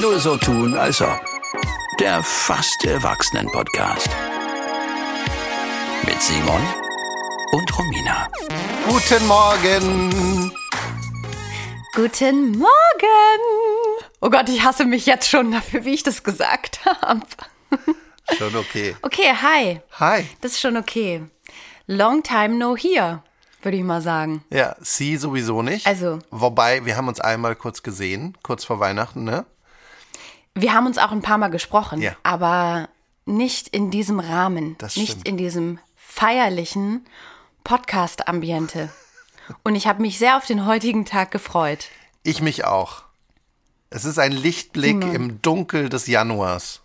Nur so tun, als ob. Der fast Erwachsenen-Podcast. Mit Simon und Romina. Guten Morgen. Guten Morgen. Oh Gott, ich hasse mich jetzt schon dafür, wie ich das gesagt habe. Schon okay. Okay, hi. Hi. Das ist schon okay. Long time no here, würde ich mal sagen. Ja, sie sowieso nicht. Also- Wobei, wir haben uns einmal kurz gesehen, kurz vor Weihnachten, ne? Wir haben uns auch ein paar Mal gesprochen, Ja. aber nicht in diesem Rahmen, Das nicht stimmt. in diesem feierlichen Podcast-Ambiente. Und ich habe mich sehr auf den heutigen Tag gefreut. Ich mich auch. Es ist ein Lichtblick Simon. im Dunkel des Januars.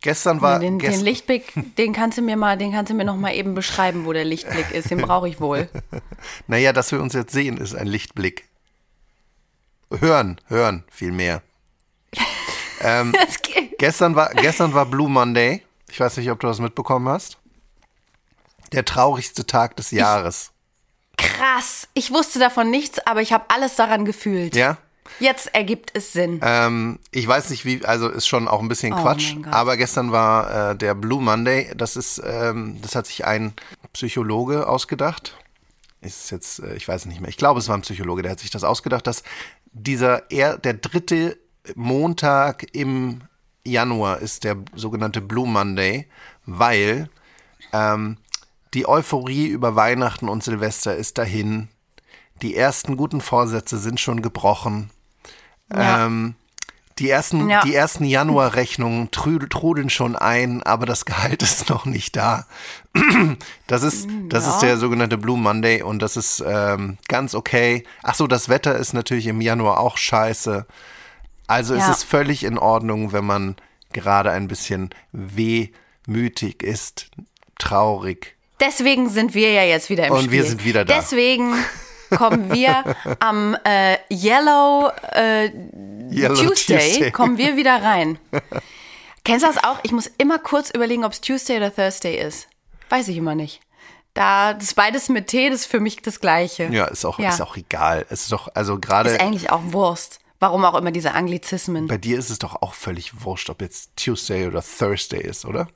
Gestern war. den, gest den Lichtblick, den kannst du mir mal, den kannst du mir noch mal eben beschreiben, wo der Lichtblick ist. Den brauche ich wohl. Naja, dass wir uns jetzt sehen, ist ein Lichtblick. Hören, hören, viel mehr. ähm, gestern, war, gestern war Blue Monday. Ich weiß nicht, ob du das mitbekommen hast. Der traurigste Tag des Jahres. Krass. Ich wusste davon nichts, aber ich habe alles daran gefühlt. Ja? Jetzt ergibt es Sinn. Ähm, ich weiß nicht, wie, also ist schon auch ein bisschen Oh Quatsch, aber gestern war äh, der Blue Monday. Das ist, ähm, das hat sich ein Psychologe ausgedacht. Ist jetzt, äh, ich weiß nicht mehr. Ich glaube, es war ein Psychologe, der hat sich das ausgedacht, dass dieser, er, der dritte Montag im Januar ist der sogenannte Blue Monday, weil ähm, die Euphorie über Weihnachten und Silvester ist dahin. Die ersten guten Vorsätze sind schon gebrochen. Ja. Ähm, die ersten, Ja. die ersten Januarrechnungen trudeln schon ein, aber das Gehalt ist noch nicht da. Das ist, das ist der sogenannte Blue Monday und das ist ähm, ganz okay. Ach so, das Wetter ist natürlich im Januar auch scheiße. Also Ja. es ist völlig in Ordnung, wenn man gerade ein bisschen wehmütig ist, traurig. Deswegen sind wir ja jetzt wieder im Und Spiel. wir sind wieder da. Deswegen kommen wir am äh, Yellow, äh, Yellow Tuesday, Tuesday. kommen wir wieder rein. Kennst du das auch? Ich muss immer kurz überlegen, ob es Tuesday oder Thursday ist. Weiß ich immer nicht. Da, das beides mit T, das ist für mich das Gleiche. Ja, ist auch, Ja. ist auch egal. Es ist doch, also gerade Ist eigentlich auch Wurst. Warum auch immer diese Anglizismen. bei dir ist es doch auch völlig wurscht, ob jetzt Tuesday oder Thursday ist, oder?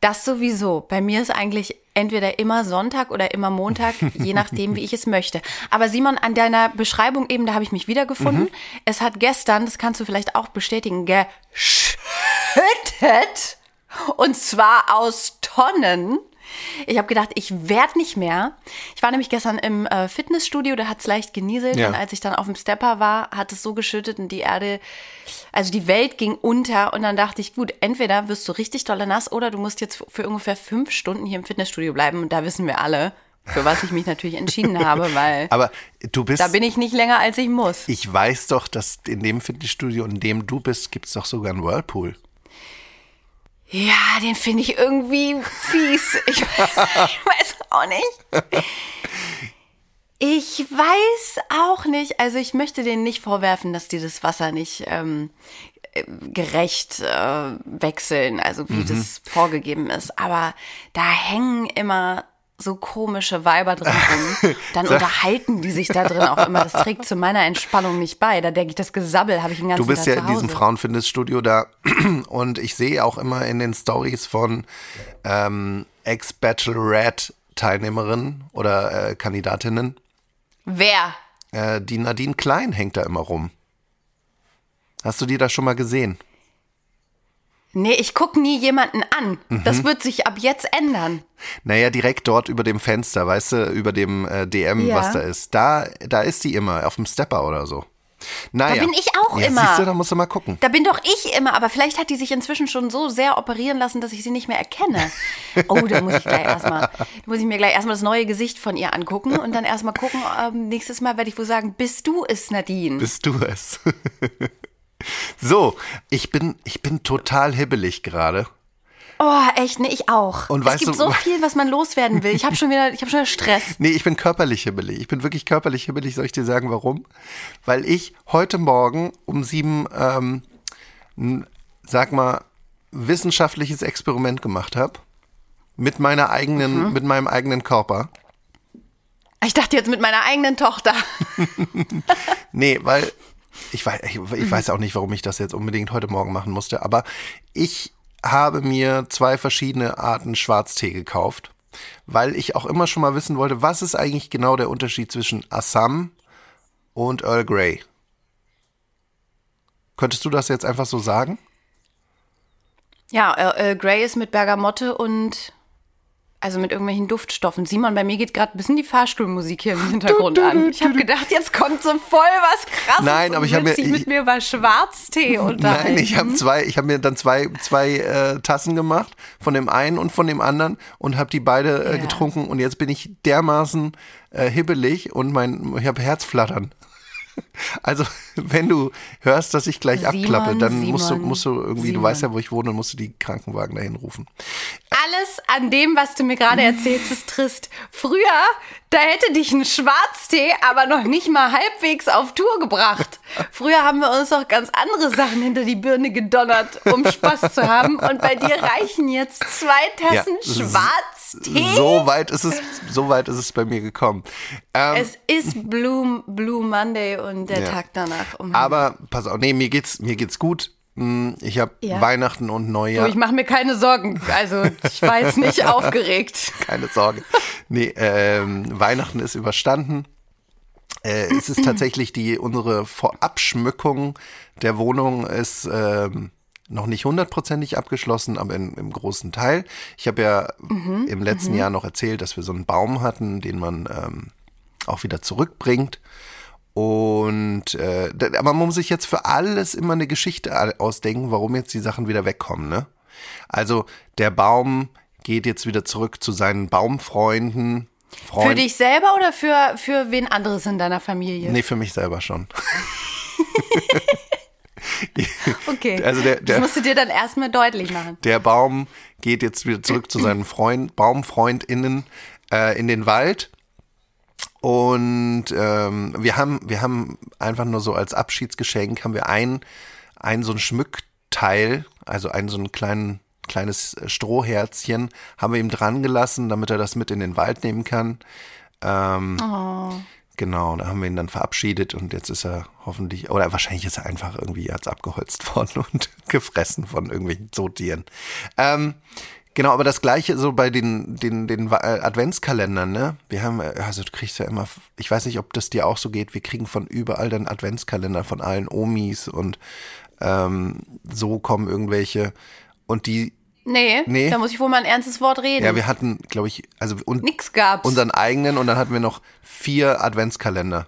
Das sowieso. Bei mir ist eigentlich entweder immer Sonntag oder immer Montag, je nachdem, wie ich es möchte. Aber Simon, an deiner Beschreibung eben, da habe ich mich wiedergefunden. Mhm. Es hat gestern, das kannst du vielleicht auch bestätigen, geschüttet. Und zwar aus Tonnen. Ich habe gedacht, ich werde nicht mehr. Ich war nämlich gestern im äh, Fitnessstudio, da hat es leicht genieselt. Ja. Und als ich dann auf dem Stepper war, hat es so geschüttet und die Erde, also die Welt ging unter. Und dann dachte ich, gut, entweder wirst du richtig dolle nass oder du musst jetzt für ungefähr fünf Stunden hier im Fitnessstudio bleiben. Und da wissen wir alle, für was ich mich natürlich entschieden habe, weil Aber du bist. da bin ich nicht länger, als ich muss. ich weiß doch, dass in dem Fitnessstudio, in dem du bist, gibt es doch sogar einen Whirlpool. Ja, den finde ich irgendwie fies. Ich, ich weiß auch nicht. Ich weiß auch nicht. Also ich möchte denen nicht vorwerfen, dass die das Wasser nicht ähm, äh, gerecht äh, wechseln, also wie das vorgegeben ist. Aber da hängen immer so komische Weiber drin rum. Dann unterhalten die sich da drin auch immer. Das trägt zu meiner Entspannung nicht bei. Da denke ich, das Gesabbel habe ich den ganzen Du bist Tag ja in diesem Hause. Frauenfitnessstudio da und ich sehe auch immer in den Stories von ähm, Ex-Bachelorette-Teilnehmerinnen oder äh, Kandidatinnen, Wer? äh, die Nadine Klein hängt da immer rum. Hast du die da schon mal gesehen? Nee, ich gucke nie jemanden an. Mhm. Das wird sich ab jetzt ändern. Naja, direkt dort über dem Fenster, weißt du, über dem äh, DM, Ja. was da ist. Da, da ist die immer, auf dem Stepper oder so. Naja. bin ich auch ja, immer. Siehst du, da musst du mal gucken. Da bin doch ich immer, aber vielleicht hat die sich inzwischen schon so sehr operieren lassen, dass ich sie nicht mehr erkenne. Oh, da muss ich gleich erstmal, da muss ich mir gleich erstmal das neue Gesicht von ihr angucken und dann erstmal gucken, ähm, nächstes Mal werde ich wohl sagen, bist du es, Nadine? Bist du es? so, ich bin, ich bin total hibbelig gerade. Oh, echt, ne, ich auch. Und es gibt du- so viel, was man loswerden will. Ich habe schon wieder, ich habe schon wieder Stress. Nee, ich bin körperlich hibbelig. Ich bin wirklich körperlich hibbelig. Soll ich dir sagen, warum? Weil ich heute Morgen um sieben, ähm, sag mal, wissenschaftliches Experiment gemacht habe. Mit meiner eigenen, mit meinem eigenen Körper. Ich dachte jetzt mit meiner eigenen Tochter. Nee, weil ich weiß, ich, ich weiß auch nicht, warum ich das jetzt unbedingt heute Morgen machen musste, aber ich habe mir zwei verschiedene Arten Schwarztee gekauft, weil ich auch immer schon mal wissen wollte, was ist eigentlich genau der Unterschied zwischen Assam und Earl Grey? Könntest du das jetzt einfach so sagen? Ja, äh, Grey ist mit Bergamotte und also mit irgendwelchen Duftstoffen. Simon, bei mir geht gerade ein bisschen die Fahrstuhlmusik hier im Hintergrund an. Ich habe gedacht, jetzt kommt so voll was krasses. Nein, aber ich habe mir dich mit mir über Schwarztee unterhalten. Nein, ich habe zwei, ich habe mir dann zwei zwei äh, Tassen gemacht von dem einen und von dem anderen und habe die beide äh, getrunken und jetzt bin ich dermaßen äh, hibbelig und mein ich habe Herzflattern. Also, wenn du hörst, dass ich gleich Simon, abklappe, dann musst du, Simon, musst du irgendwie, du Simon. weißt ja, wo ich wohne, musst du die Krankenwagen dahin rufen. Alles an dem, was du mir gerade erzählst, ist trist. Früher, da hätte dich ein Schwarztee aber noch nicht mal halbwegs auf Tour gebracht. Früher haben wir uns doch ganz andere Sachen hinter die Birne gedonnert, um Spaß zu haben. Und bei dir reichen jetzt zwei Tassen Ja, Schwarztee. So weit ist es, so weit ist es bei mir gekommen. Ähm, Es ist Blue, Blue Monday und der Ja. Tag danach. Um aber pass auf, nee, mir geht's, mir geht's gut. Hm, Ich habe Ja. Weihnachten und Du, Neujahr. ich mache mir keine Sorgen. Also, ich war jetzt nicht aufgeregt. Keine Sorge. Nee, ähm, Weihnachten ist überstanden. Äh, es ist tatsächlich die, unsere Vorabschmückung der Wohnung ist ähm, noch nicht hundertprozentig abgeschlossen, aber in, im großen Teil. Ich habe ja im letzten Jahr noch erzählt, dass wir so einen Baum hatten, den man ähm, auch wieder zurückbringt. Und äh, aber man muss sich jetzt für alles immer eine Geschichte ausdenken, warum jetzt die Sachen wieder wegkommen, ne? Also der Baum geht jetzt wieder zurück zu seinen Baumfreunden. Für Freund- dich selber oder für, für wen anderes in deiner Familie? Nee, für mich selber schon. Okay. Also der- das der- musst du dir dann erstmal deutlich machen. Der Baum geht jetzt wieder zurück zu seinen Freund, BaumfreundInnen äh, in den Wald. Und ähm, wir haben, wir haben einfach nur so als Abschiedsgeschenk haben wir ein, ein so ein Schmückteil, also ein so ein kleinen, kleines Strohherzchen, haben wir ihm dran gelassen, damit er das mit in den Wald nehmen kann. Ähm, Genau, da haben wir ihn dann verabschiedet und jetzt ist er hoffentlich, oder wahrscheinlich ist er einfach irgendwie jetzt abgeholzt worden und gefressen von irgendwelchen Zootieren. Ähm, genau, aber das gleiche so bei den, den, den äh, Adventskalendern, ne? Wir haben, äh, also du kriegst ja immer, ich weiß nicht, ob das dir auch so geht, wir kriegen von überall dann Adventskalender von allen Omis und ähm, so kommen irgendwelche und die, Nee, Nee. da muss ich wohl mal ein ernstes Wort reden. ja, wir hatten, glaube ich, also und Nix gab's. unseren eigenen und dann hatten wir noch vier Adventskalender.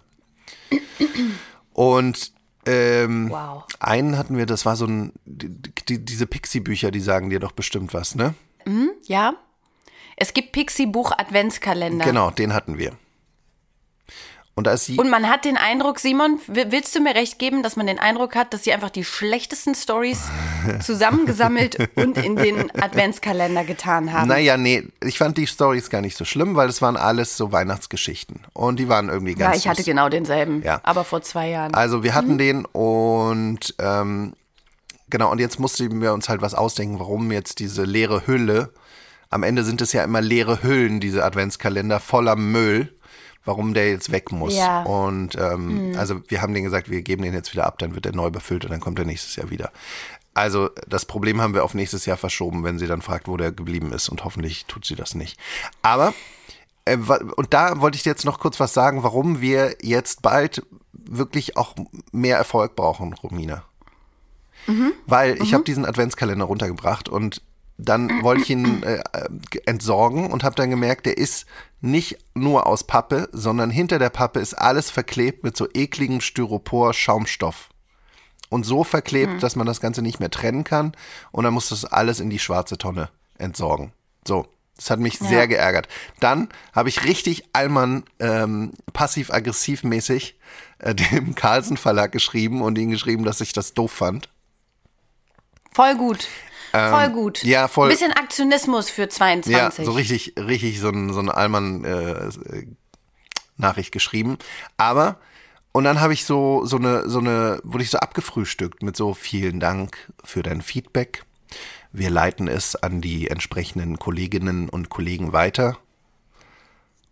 Und ähm, Wow. einen hatten wir, das war so ein, die, die, diese Pixie-Bücher, die sagen dir doch bestimmt was, ne? Ja. Es gibt Pixie-Buch Adventskalender. Genau, den hatten wir. Und da ist sie. Und man hat den Eindruck, Simon, wi- willst du mir recht geben, dass man den Eindruck hat, dass sie einfach die schlechtesten Stories zusammengesammelt und in den Adventskalender getan haben? Naja, nee, ich fand die Stories gar nicht so schlimm, weil es waren alles so Weihnachtsgeschichten. Und die waren irgendwie ja, ganz ich hatte süß. genau denselben, Ja. aber vor zwei Jahren. Also wir hatten den und ähm, genau, und jetzt mussten wir uns halt was ausdenken, warum jetzt diese leere Hülle, am Ende sind es ja immer leere Hüllen, diese Adventskalender voller Müll, warum der jetzt weg muss. Ja. Und ähm, also wir haben denen gesagt, wir geben den jetzt wieder ab, dann wird er neu befüllt und dann kommt er nächstes Jahr wieder. Also das Problem haben wir auf nächstes Jahr verschoben, wenn sie dann fragt, wo der geblieben ist und hoffentlich tut sie das nicht. Aber äh, und da wollte ich dir jetzt noch kurz was sagen, warum wir jetzt bald wirklich auch mehr Erfolg brauchen, Romina. Weil ich habe diesen Adventskalender runtergebracht und dann wollte ich ihn äh, äh, entsorgen und habe dann gemerkt, der ist nicht nur aus Pappe, sondern hinter der Pappe ist alles verklebt mit so ekligem Styropor-Schaumstoff. Und so verklebt, dass man das Ganze nicht mehr trennen kann. Und dann muss das alles in die schwarze Tonne entsorgen. So, das hat mich sehr geärgert. Dann habe ich richtig Allmann ähm, passiv-aggressiv mäßig äh, dem Carlsen Verlag geschrieben und ihnen geschrieben, dass ich das doof fand. Voll gut. voll gut. Ähm, ja, voll- Ein bisschen Aktionismus für 22. Ja, so richtig, richtig so ein, so ein Allmann-Nachricht geschrieben. Aber, und dann habe ich so, so eine, so eine, wurde ich so abgefrühstückt mit so vielen Dank für dein Feedback. Wir leiten es an die entsprechenden Kolleginnen und Kollegen weiter.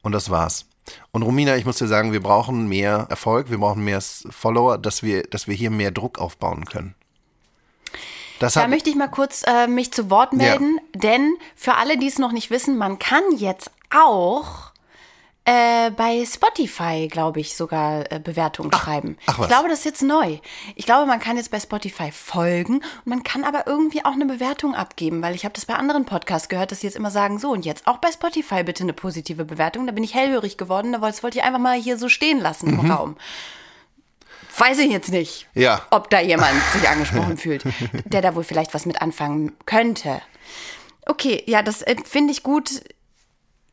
Und das war's. Und Romina, ich muss dir sagen, wir brauchen mehr Erfolg, wir brauchen mehr Follower, dass wir, dass wir hier mehr Druck aufbauen können. Das Da möchte ich mal kurz äh, mich zu Wort melden, denn für alle, die es noch nicht wissen, man kann jetzt auch äh, bei Spotify, glaube ich, sogar äh, Bewertungen schreiben. ach was. Ich glaube, das ist jetzt neu. Ich glaube, man kann jetzt bei Spotify folgen und man kann aber irgendwie auch eine Bewertung abgeben, weil ich habe das bei anderen Podcasts gehört, dass sie jetzt immer sagen, so und jetzt auch bei Spotify bitte eine positive Bewertung. Da bin ich hellhörig geworden, da wollte ich einfach mal hier so stehen lassen Mhm. im Raum. Weiß ich jetzt nicht, Ja. ob da jemand sich angesprochen fühlt, der da wohl vielleicht was mit anfangen könnte. Okay, ja, das äh, finde ich gut.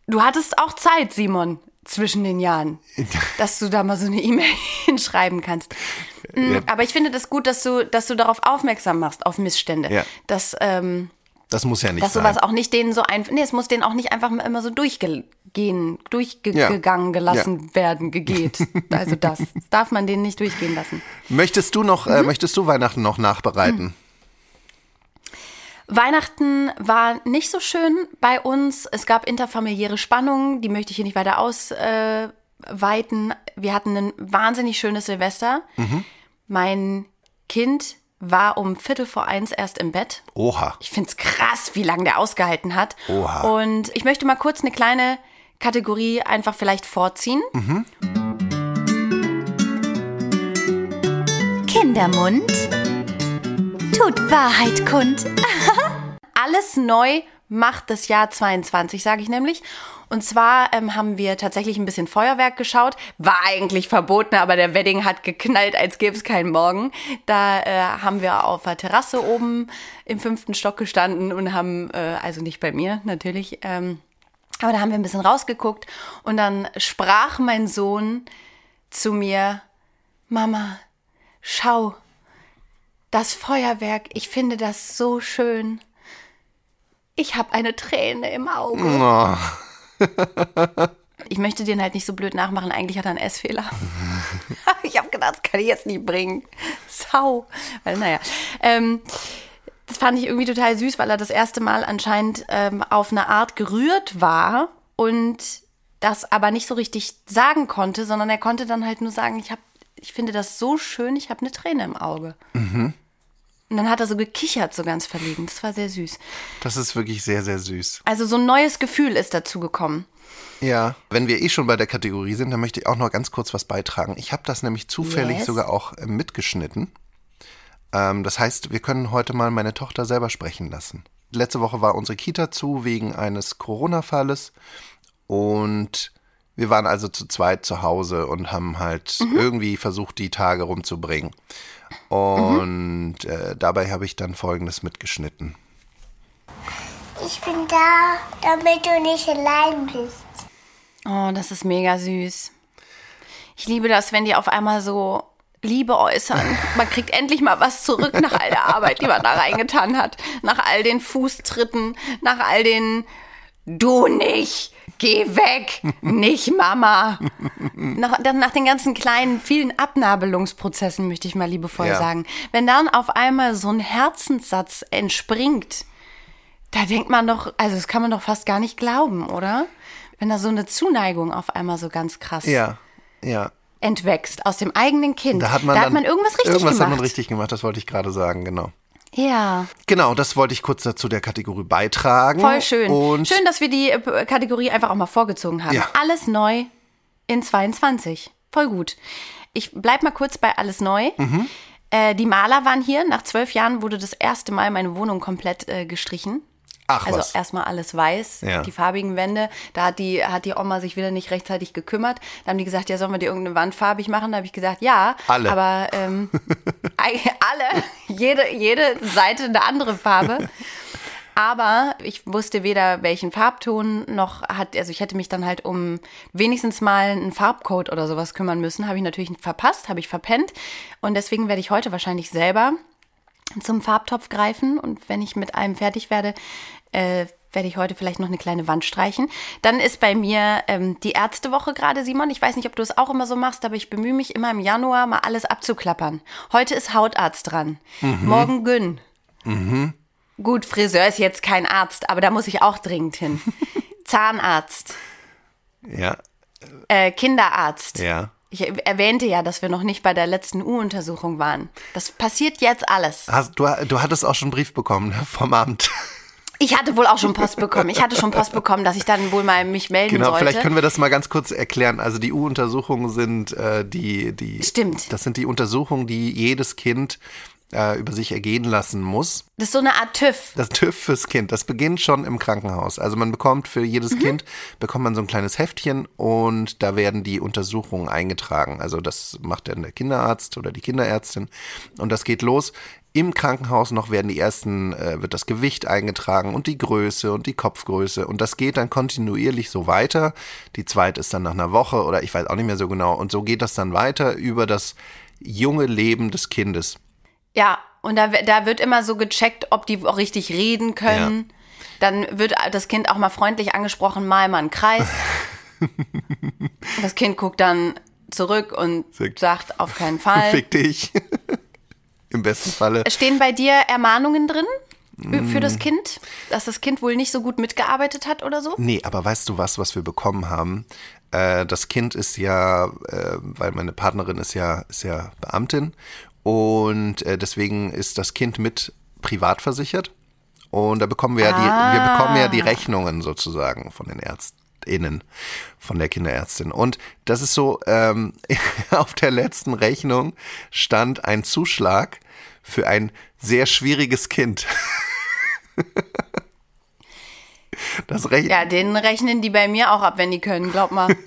Du hattest auch Zeit, Simon, zwischen den Jahren, dass du da mal so eine E-Mail hinschreiben kannst. Mm, Ja. Aber ich finde das gut, dass du, dass du darauf aufmerksam machst, auf Missstände. Ja. Dass, ähm, das muss ja nicht dass sein. sowas auch nicht denen so einfach, nee, es muss denen auch nicht einfach immer so durchgehen, durchgegangen, Ja. gelassen werden, gegeht. Also das, darf man denen nicht durchgehen lassen. Möchtest du noch, Mhm. äh, möchtest du Weihnachten noch nachbereiten? Weihnachten war nicht so schön bei uns. Es gab interfamiliäre Spannungen, die möchte ich hier nicht weiter ausweiten. Wir hatten ein wahnsinnig schönes Silvester. Mein Kind war um Viertel vor eins erst im Bett. Oha. Ich finde es krass, wie lange der ausgehalten hat. Oha. Und ich möchte mal kurz eine kleine Kategorie einfach vielleicht vorziehen. Kindermund tut Wahrheit kund. alles neu macht das Jahr 22, sage ich nämlich. Und zwar ähm, haben wir tatsächlich ein bisschen Feuerwerk geschaut. War eigentlich verboten, aber der Wedding hat geknallt, als gäbe es keinen Morgen. Da äh, haben wir auf der Terrasse oben im fünften Stock gestanden und haben, äh, also nicht bei mir natürlich, ähm, aber da haben wir ein bisschen rausgeguckt. Und dann sprach mein Sohn zu mir, Mama, schau, das Feuerwerk, ich finde das so schön. Ich habe eine Träne im Auge. Oh. Ich möchte den halt nicht so blöd nachmachen. Eigentlich hat er einen Essfehler. ich habe gedacht, das kann ich jetzt nicht bringen. Sau. Weil, naja. Ähm, das fand ich irgendwie total süß, weil er das erste Mal anscheinend ähm, auf eine Art gerührt war und das aber nicht so richtig sagen konnte, sondern er konnte dann halt nur sagen, ich, hab, ich finde das so schön, ich habe eine Träne im Auge. Und dann hat er so gekichert, so ganz verlegen. Das war sehr süß. Das ist wirklich sehr, sehr süß. Also so ein neues Gefühl ist dazu gekommen. Ja, wenn wir eh schon bei der Kategorie sind, dann möchte ich auch noch ganz kurz was beitragen. Ich habe das nämlich zufällig Yes. sogar auch äh, mitgeschnitten. Ähm, das heißt, wir können heute mal meine Tochter selber sprechen lassen. Letzte Woche war unsere Kita zu wegen eines Corona-Falles und wir waren also zu zweit zu Hause und haben halt irgendwie versucht, die Tage rumzubringen. Und äh, dabei habe ich dann Folgendes mitgeschnitten. Ich bin da, damit du nicht allein bist. Oh, das ist mega süß. Ich liebe das, wenn die auf einmal so Liebe äußern. Man kriegt endlich mal was zurück nach all der Arbeit, die man da reingetan hat. Nach all den Fußtritten, nach all den Du nicht, geh weg, nicht Mama. Nach, nach den ganzen kleinen, vielen Abnabelungsprozessen, möchte ich mal liebevoll Ja. sagen. Wenn dann auf einmal so ein Herzenssatz entspringt, da denkt man doch, also das kann man doch fast gar nicht glauben, oder? Wenn da so eine Zuneigung auf einmal so ganz krass Ja, ja. Entwächst aus dem eigenen Kind. Da hat man, dann, irgendwas richtig irgendwas gemacht. hat man richtig gemacht, das wollte ich gerade sagen, genau. ja, Genau, das wollte ich kurz dazu der Kategorie beitragen. voll schön. Und schön, dass wir die äh, Kategorie einfach auch mal vorgezogen haben. Ja. Alles neu in 22. Voll gut. Ich bleib mal kurz bei alles neu. Mhm. Äh, die Maler waren hier. Nach zwölf Jahren wurde das erste Mal meine Wohnung komplett äh, gestrichen. Ach Also was. erstmal alles weiß, Ja. die farbigen Wände. Da hat die, hat die Oma sich wieder nicht rechtzeitig gekümmert. Da haben die gesagt, ja, sollen wir dir irgendeine Wand farbig machen? Da habe ich gesagt, ja. Alle. Aber ähm, alle, jede, jede Seite eine andere Farbe. Aber ich wusste weder welchen Farbton noch hat, also ich hätte mich dann halt um wenigstens mal einen Farbcode oder sowas kümmern müssen. Habe ich natürlich verpasst, habe ich verpennt. Und deswegen werde ich heute wahrscheinlich selber zum Farbtopf greifen und wenn ich mit allem fertig werde, äh, werde ich heute vielleicht noch eine kleine Wand streichen. Dann ist bei mir ähm, die Ärztewoche gerade, Simon. Ich weiß nicht, ob du es auch immer so machst, aber ich bemühe mich immer im Januar mal alles abzuklappern. Heute ist Hautarzt dran. Morgen Gyn. Gut, Friseur ist jetzt kein Arzt, aber da muss ich auch dringend hin. Zahnarzt. Ja. Äh, Kinderarzt. Ja. Ich erwähnte ja, dass wir noch nicht bei der letzten U-Untersuchung waren. Das passiert jetzt alles. Hast, du, du hattest auch schon einen Brief bekommen ne, vom Amt. Ich hatte wohl auch schon Post bekommen. Ich hatte schon Post bekommen, dass ich dann wohl mal mich melden Genau, sollte. vielleicht können wir das mal ganz kurz erklären. Also die U-Untersuchungen sind äh, die, die. Stimmt. Das sind die Untersuchungen, die jedes Kind äh, über sich ergehen lassen muss. das ist so eine Art TÜV. Das TÜV fürs Kind, das beginnt schon im Krankenhaus. Also man bekommt für jedes Kind, bekommt man so ein kleines Heftchen und da werden die Untersuchungen eingetragen. Also das macht dann der Kinderarzt oder die Kinderärztin und das geht los. Im Krankenhaus noch werden die ersten, äh, wird das Gewicht eingetragen und die Größe und die Kopfgröße und das geht dann kontinuierlich so weiter. Die zweite ist dann nach einer Woche oder ich weiß auch nicht mehr so genau und so geht das dann weiter über das junge Leben des Kindes. Ja, und da, da wird immer so gecheckt, ob die auch richtig reden können. Dann wird das Kind auch mal freundlich angesprochen, mal mal einen Kreis. das Kind guckt dann zurück und Sagt- sagt auf keinen Fall. Fick dich. Im besten Falle. Stehen bei dir Ermahnungen drin für Mm. das Kind, dass das Kind wohl nicht so gut mitgearbeitet hat oder so? Nee, aber weißt du was, was wir bekommen haben? Äh, das Kind ist ja, äh, weil meine Partnerin ist ja, ist ja Beamtin und äh, deswegen ist das Kind mit privat versichert. Und da bekommen wir ja die, wir bekommen ja die Rechnungen sozusagen von den ÄrztInnen, von der Kinderärztin. Und das ist so, ähm, auf der letzten Rechnung stand ein Zuschlag für ein sehr schwieriges Kind. Das Rech Ja, den rechnen die bei mir auch ab, wenn die können, glaub mal.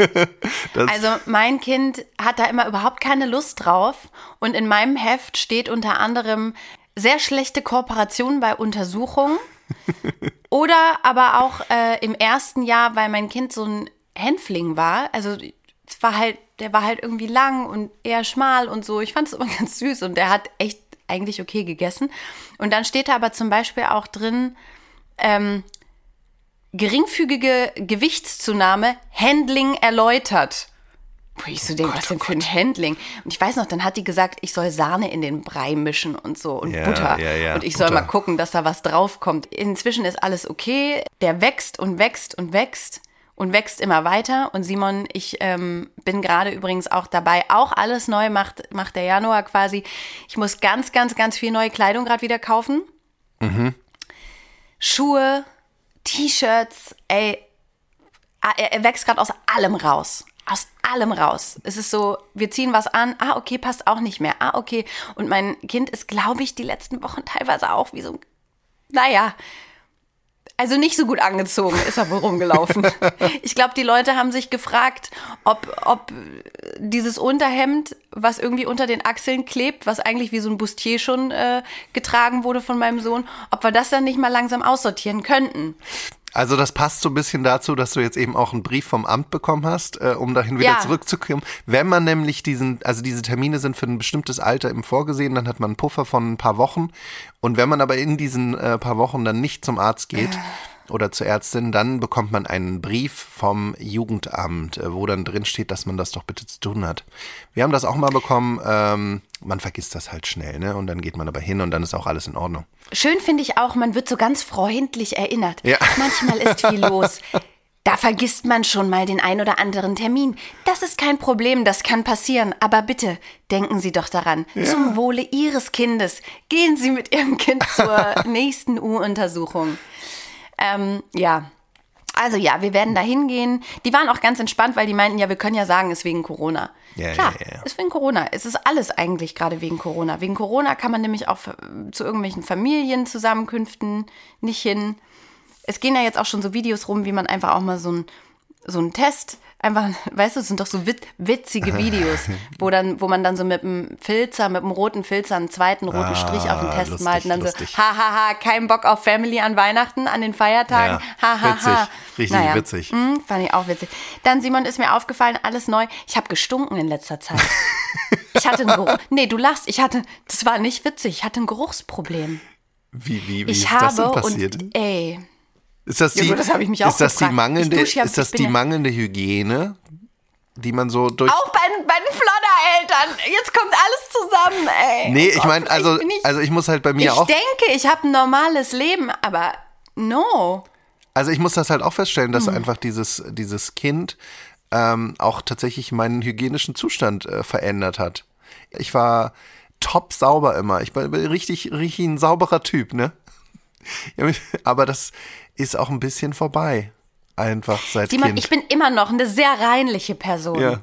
Also mein Kind hat da immer überhaupt keine Lust drauf. Und in meinem Heft steht unter anderem sehr schlechte Kooperation bei Untersuchungen. Oder aber auch äh, im ersten Jahr, weil mein Kind so ein Hänfling war. Also es war halt, der war halt irgendwie lang und eher schmal und so. Ich fand es immer ganz süß und der hat echt eigentlich okay gegessen. Und dann steht da aber zum Beispiel auch drin, ähm, geringfügige Gewichtszunahme, Handling erläutert. Wo ich so denke, was denn für ein Handling? Und ich weiß noch, dann hat die gesagt, ich soll Sahne in den Brei mischen und so und Ja, Butter. ja, ja, und ich soll Butter. mal gucken, dass da was draufkommt. Inzwischen ist alles okay. Der wächst und wächst und wächst und wächst immer weiter. Und Simon, ich ähm, bin gerade übrigens auch dabei, auch alles neu macht, macht der Januar quasi. Ich muss ganz, ganz, ganz viel neue Kleidung gerade wieder kaufen. Schuhe, T-Shirts, ey, ah, er, wächst gerade aus allem raus. Aus allem raus. Es ist so, wir ziehen was an, ah, okay, passt auch nicht mehr, ah, okay. Und mein Kind ist, glaube ich, die letzten Wochen teilweise auch wie so naja, also nicht so gut angezogen ist er wohl rumgelaufen. Ich glaube, die Leute haben sich gefragt, ob, ob dieses Unterhemd, was irgendwie unter den Achseln klebt, was eigentlich wie so ein Bustier schon äh, getragen wurde von meinem Sohn, ob wir das dann nicht mal langsam aussortieren könnten. Also das passt so ein bisschen dazu, dass du jetzt eben auch einen Brief vom Amt bekommen hast, äh, um dahin wieder Ja. zurückzukommen. Wenn man nämlich diesen, also diese Termine sind für ein bestimmtes Alter eben vorgesehen, dann hat man einen Puffer von ein paar Wochen. Und wenn man aber in diesen äh, paar Wochen dann nicht zum Arzt geht oder zur Ärztin, dann bekommt man einen Brief vom Jugendamt, äh, wo dann drin steht, dass man das doch bitte zu tun hat. Wir haben das auch mal bekommen. Ähm, man vergisst das halt schnell, ne? Und dann geht man aber hin und dann ist auch alles in Ordnung. Schön finde ich auch, man wird so ganz freundlich erinnert. Ja. Manchmal ist viel los. Da vergisst man schon mal den ein oder anderen Termin. Das ist kein Problem, das kann passieren. Aber bitte, denken Sie doch daran. Zum Wohle Ihres Kindes. Gehen Sie mit Ihrem Kind zur nächsten U-Untersuchung. Ähm, ja. Also ja, wir werden da hingehen. Die waren auch ganz entspannt, weil die meinten, ja, wir können ja sagen, es ist wegen Corona. Ja, Klar, ja, ja. ist wegen Corona. Es ist alles eigentlich gerade wegen Corona. Wegen Corona kann man nämlich auch zu irgendwelchen Familienzusammenkünften nicht hin. Es gehen ja jetzt auch schon so Videos rum, wie man einfach auch mal so ein so einen Test einfach, weißt du, es sind doch so wit witzige Videos, wo dann, wo man dann so mit dem Filzer, mit dem roten Filzer einen zweiten roten Ah, Strich auf den Test lustig, malt und dann lustig. so, hahaha, kein Bock auf Family an Weihnachten, an den Feiertagen, Ja, hahaha. witzig, richtig witzig. Hm, fand ich auch witzig. Dann, Simon, ist mir aufgefallen, alles neu. Ich habe gestunken in letzter Zeit. Ich hatte einen Geruch. Nee, du lachst. Ich hatte, das war nicht witzig. Ich hatte ein Geruchsproblem. Wie, wie, wie Ich ist habe das denn passiert? und ey, Ist das Ja, die, gut, das ich ist das die mangelnde, Ich ja- ist das ich die ja- mangelnde Hygiene, die man so durch auch bei, den- bei den Flodder-Eltern. Jetzt kommt alles zusammen, ey. Nee, Oh ich meine, also, ich, also ich muss halt bei mir ich auch, denke, ich habe ein normales Leben, aber no. also ich muss das halt auch feststellen, Hm. dass einfach dieses, dieses Kind ähm, auch tatsächlich meinen hygienischen Zustand äh, verändert hat. Ich war top sauber immer. Ich bin richtig, richtig ein sauberer Typ, ne? Ja, aber das ist auch ein bisschen vorbei. Einfach seit Simon, Kind. ich bin immer noch eine sehr reinliche Person. Ja.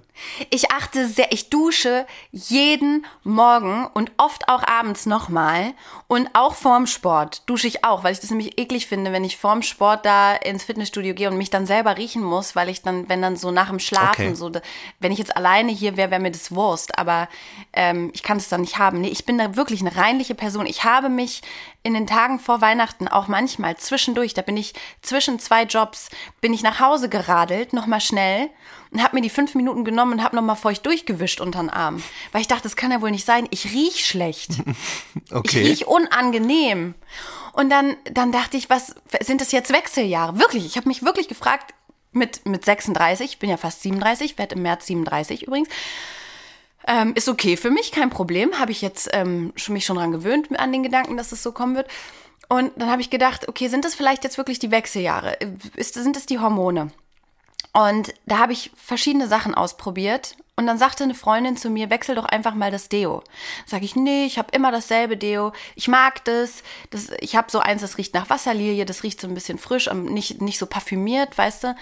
Ich achte sehr, ich dusche jeden Morgen und oft auch abends nochmal und auch vorm Sport dusche ich auch, weil ich das nämlich eklig finde, wenn ich vorm Sport da ins Fitnessstudio gehe und mich dann selber riechen muss, weil ich dann, wenn dann so nach dem Schlafen, Okay. so, wenn ich jetzt alleine hier wäre, wäre mir das Wurst, aber ähm, ich kann es dann nicht haben. Nee, ich bin da wirklich eine reinliche Person. Ich habe mich in den Tagen vor Weihnachten auch manchmal zwischendurch, da bin ich zwischen zwei Jobs, bin ich nach Hause geradelt, nochmal schnell und habe mir die fünf Minuten genommen und habe nochmal feucht durchgewischt unter den Arm. Weil ich dachte, das kann ja wohl nicht sein. Ich riech schlecht. Ich okay. riech unangenehm. Und dann, dann dachte ich, was sind das jetzt Wechseljahre? Wirklich, ich habe mich wirklich gefragt, mit, mit 36, ich bin ja fast 37, werde im März 37 übrigens. Ähm, ist okay für mich, kein Problem. Habe ich jetzt ähm, schon, mich schon dran gewöhnt an den Gedanken, dass es so kommen wird. Und dann habe ich gedacht, okay, sind das vielleicht jetzt wirklich die Wechseljahre? Ist, sind es die Hormone? Und da habe ich verschiedene Sachen ausprobiert. Und dann sagte eine Freundin zu mir, wechsel doch einfach mal das Deo. Sag ich, nee, ich habe immer dasselbe Deo. Ich mag das. das ich habe so eins, das riecht nach Wasserlilie, das riecht so ein bisschen frisch, aber nicht, nicht so parfümiert, weißt du.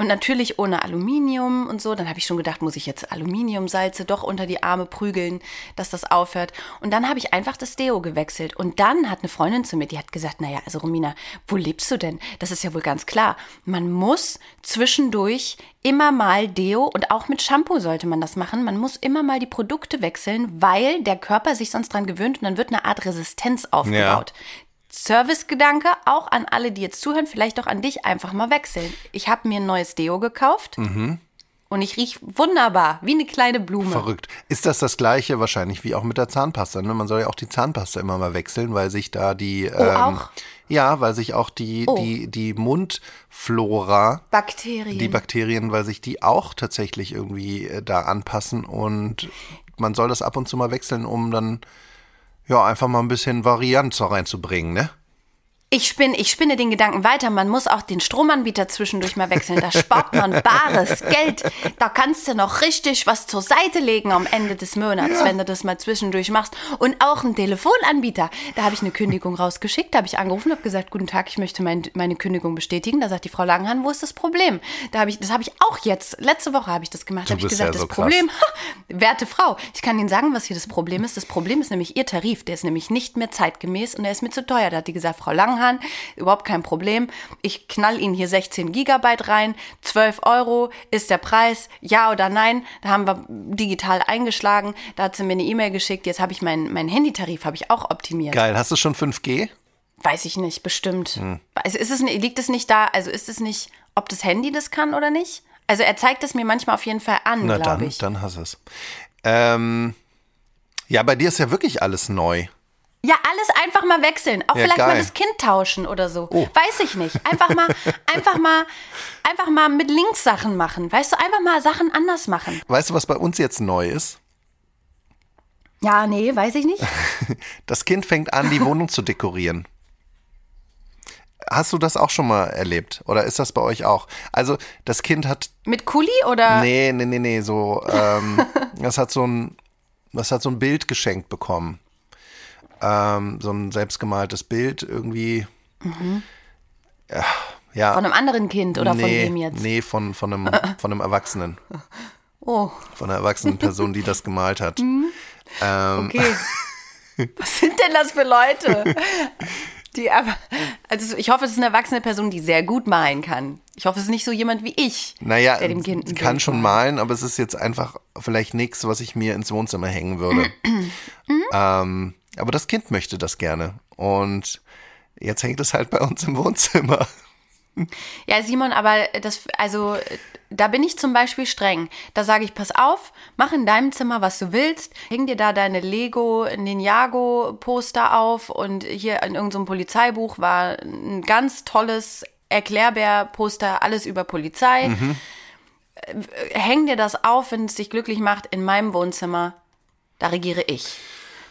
Und natürlich ohne Aluminium und so. Dann habe ich schon gedacht, muss ich jetzt Aluminiumsalze doch unter die Arme prügeln, dass das aufhört. Und dann habe ich einfach das Deo gewechselt. Und dann hat eine Freundin zu mir, die hat gesagt, naja, also Romina, wo lebst du denn? Das ist ja wohl ganz klar. Man muss zwischendurch immer mal Deo und auch mit Shampoo sollte man das machen. Man muss immer mal die Produkte wechseln, weil der Körper sich sonst dran gewöhnt und dann wird eine Art Resistenz aufgebaut. Servicegedanke auch an alle, die jetzt zuhören, vielleicht auch an dich, einfach mal wechseln. Ich habe mir ein neues Deo gekauft und ich riech wunderbar, wie eine kleine Blume. Verrückt. Ist das das gleiche wahrscheinlich wie auch mit der Zahnpasta? Ne? Man soll ja auch die Zahnpasta immer mal wechseln, weil sich da die. ähm, auch? Ja, weil sich auch die, Oh. die, die Mundflora, Bakterien. die Bakterien, weil sich die auch tatsächlich irgendwie äh, da anpassen und man soll das ab und zu mal wechseln, um dann ja einfach mal ein bisschen Varianz reinzubringen, ne? Ich spinne, ich spinne den Gedanken weiter. Man muss auch den Stromanbieter zwischendurch mal wechseln. Da spart man bares Geld. Da kannst du noch richtig was zur Seite legen am Ende des Monats, wenn du das mal zwischendurch machst. Und auch ein Telefonanbieter. Da habe ich eine Kündigung rausgeschickt. Da habe ich angerufen und habe gesagt, guten Tag, ich möchte mein, meine Kündigung bestätigen. Da sagt die Frau Langenhahn, wo ist das Problem? Da habe ich, das habe ich auch jetzt, letzte Woche habe ich das gemacht. Da habe ich bist ja gesagt, so das krass. Problem, ha, werte Frau, ich kann Ihnen sagen, was hier das Problem ist. Das Problem ist nämlich Ihr Tarif. Der ist nämlich nicht mehr zeitgemäß und der ist mir zu teuer. Da hat die gesagt, Frau Langenhahn, überhaupt kein Problem. Ich knall Ihnen hier 16 Gigabyte rein. 12 Euro ist der Preis. Ja oder nein? Da haben wir digital eingeschlagen. Da hat sie mir eine E-Mail geschickt. Jetzt habe ich meinen meinen Handytarif habe ich auch optimiert. Geil. Hast du schon 5G? Weiß ich nicht, bestimmt. Hm. Also ist es, liegt es nicht da? Also ist es nicht, ob das Handy das kann oder nicht? Also er zeigt es mir manchmal auf jeden Fall an, Na glaube dann, ich. dann hast du es. Ähm, ja, bei dir ist ja wirklich alles neu. Ja, alles einfach mal wechseln. Auch Ja, vielleicht mal geil. das Kind tauschen oder so. Oh. Weiß ich nicht. Einfach mal, einfach mal, einfach mal mit Links Sachen machen. Weißt du, einfach mal Sachen anders machen. Weißt du, was bei uns jetzt neu ist? Ja, nee, weiß ich nicht. Das Kind fängt an, die Wohnung zu dekorieren. Hast du das auch schon mal erlebt? Oder ist das bei euch auch? Also, das Kind hat. Mit Kuli oder? Nee, nee, nee, nee, so. Ähm, das hat so ein. Das hat so ein Bild geschenkt bekommen. Ähm, so ein selbstgemaltes Bild irgendwie. Ja, ja. Von einem anderen Kind oder nee, von wem jetzt? Nee, von, von, einem, von einem Erwachsenen. Oh, Von einer erwachsenen Person, die das gemalt hat. Ähm, okay. Was sind denn das für Leute? Die aber, also ich hoffe, es ist eine erwachsene Person, die sehr gut malen kann. Ich hoffe, es ist nicht so jemand wie ich, Naja, der dem Kind kann Bild schon malen, aber es ist jetzt einfach vielleicht nichts, was ich mir ins Wohnzimmer hängen würde. ähm, aber das Kind möchte das gerne. Und jetzt hängt es halt bei uns im Wohnzimmer. Ja, Simon, aber das, also, da bin ich zum Beispiel streng. Da sage ich, pass auf, mach in deinem Zimmer, was du willst. Häng dir da deine Lego Ninjago-Poster auf und hier in irgendeinem Polizeibuch war ein ganz tolles Erklärbär-Poster, alles über Polizei. Äh, Häng dir das auf, wenn es dich glücklich macht, in meinem Wohnzimmer. Da regiere ich.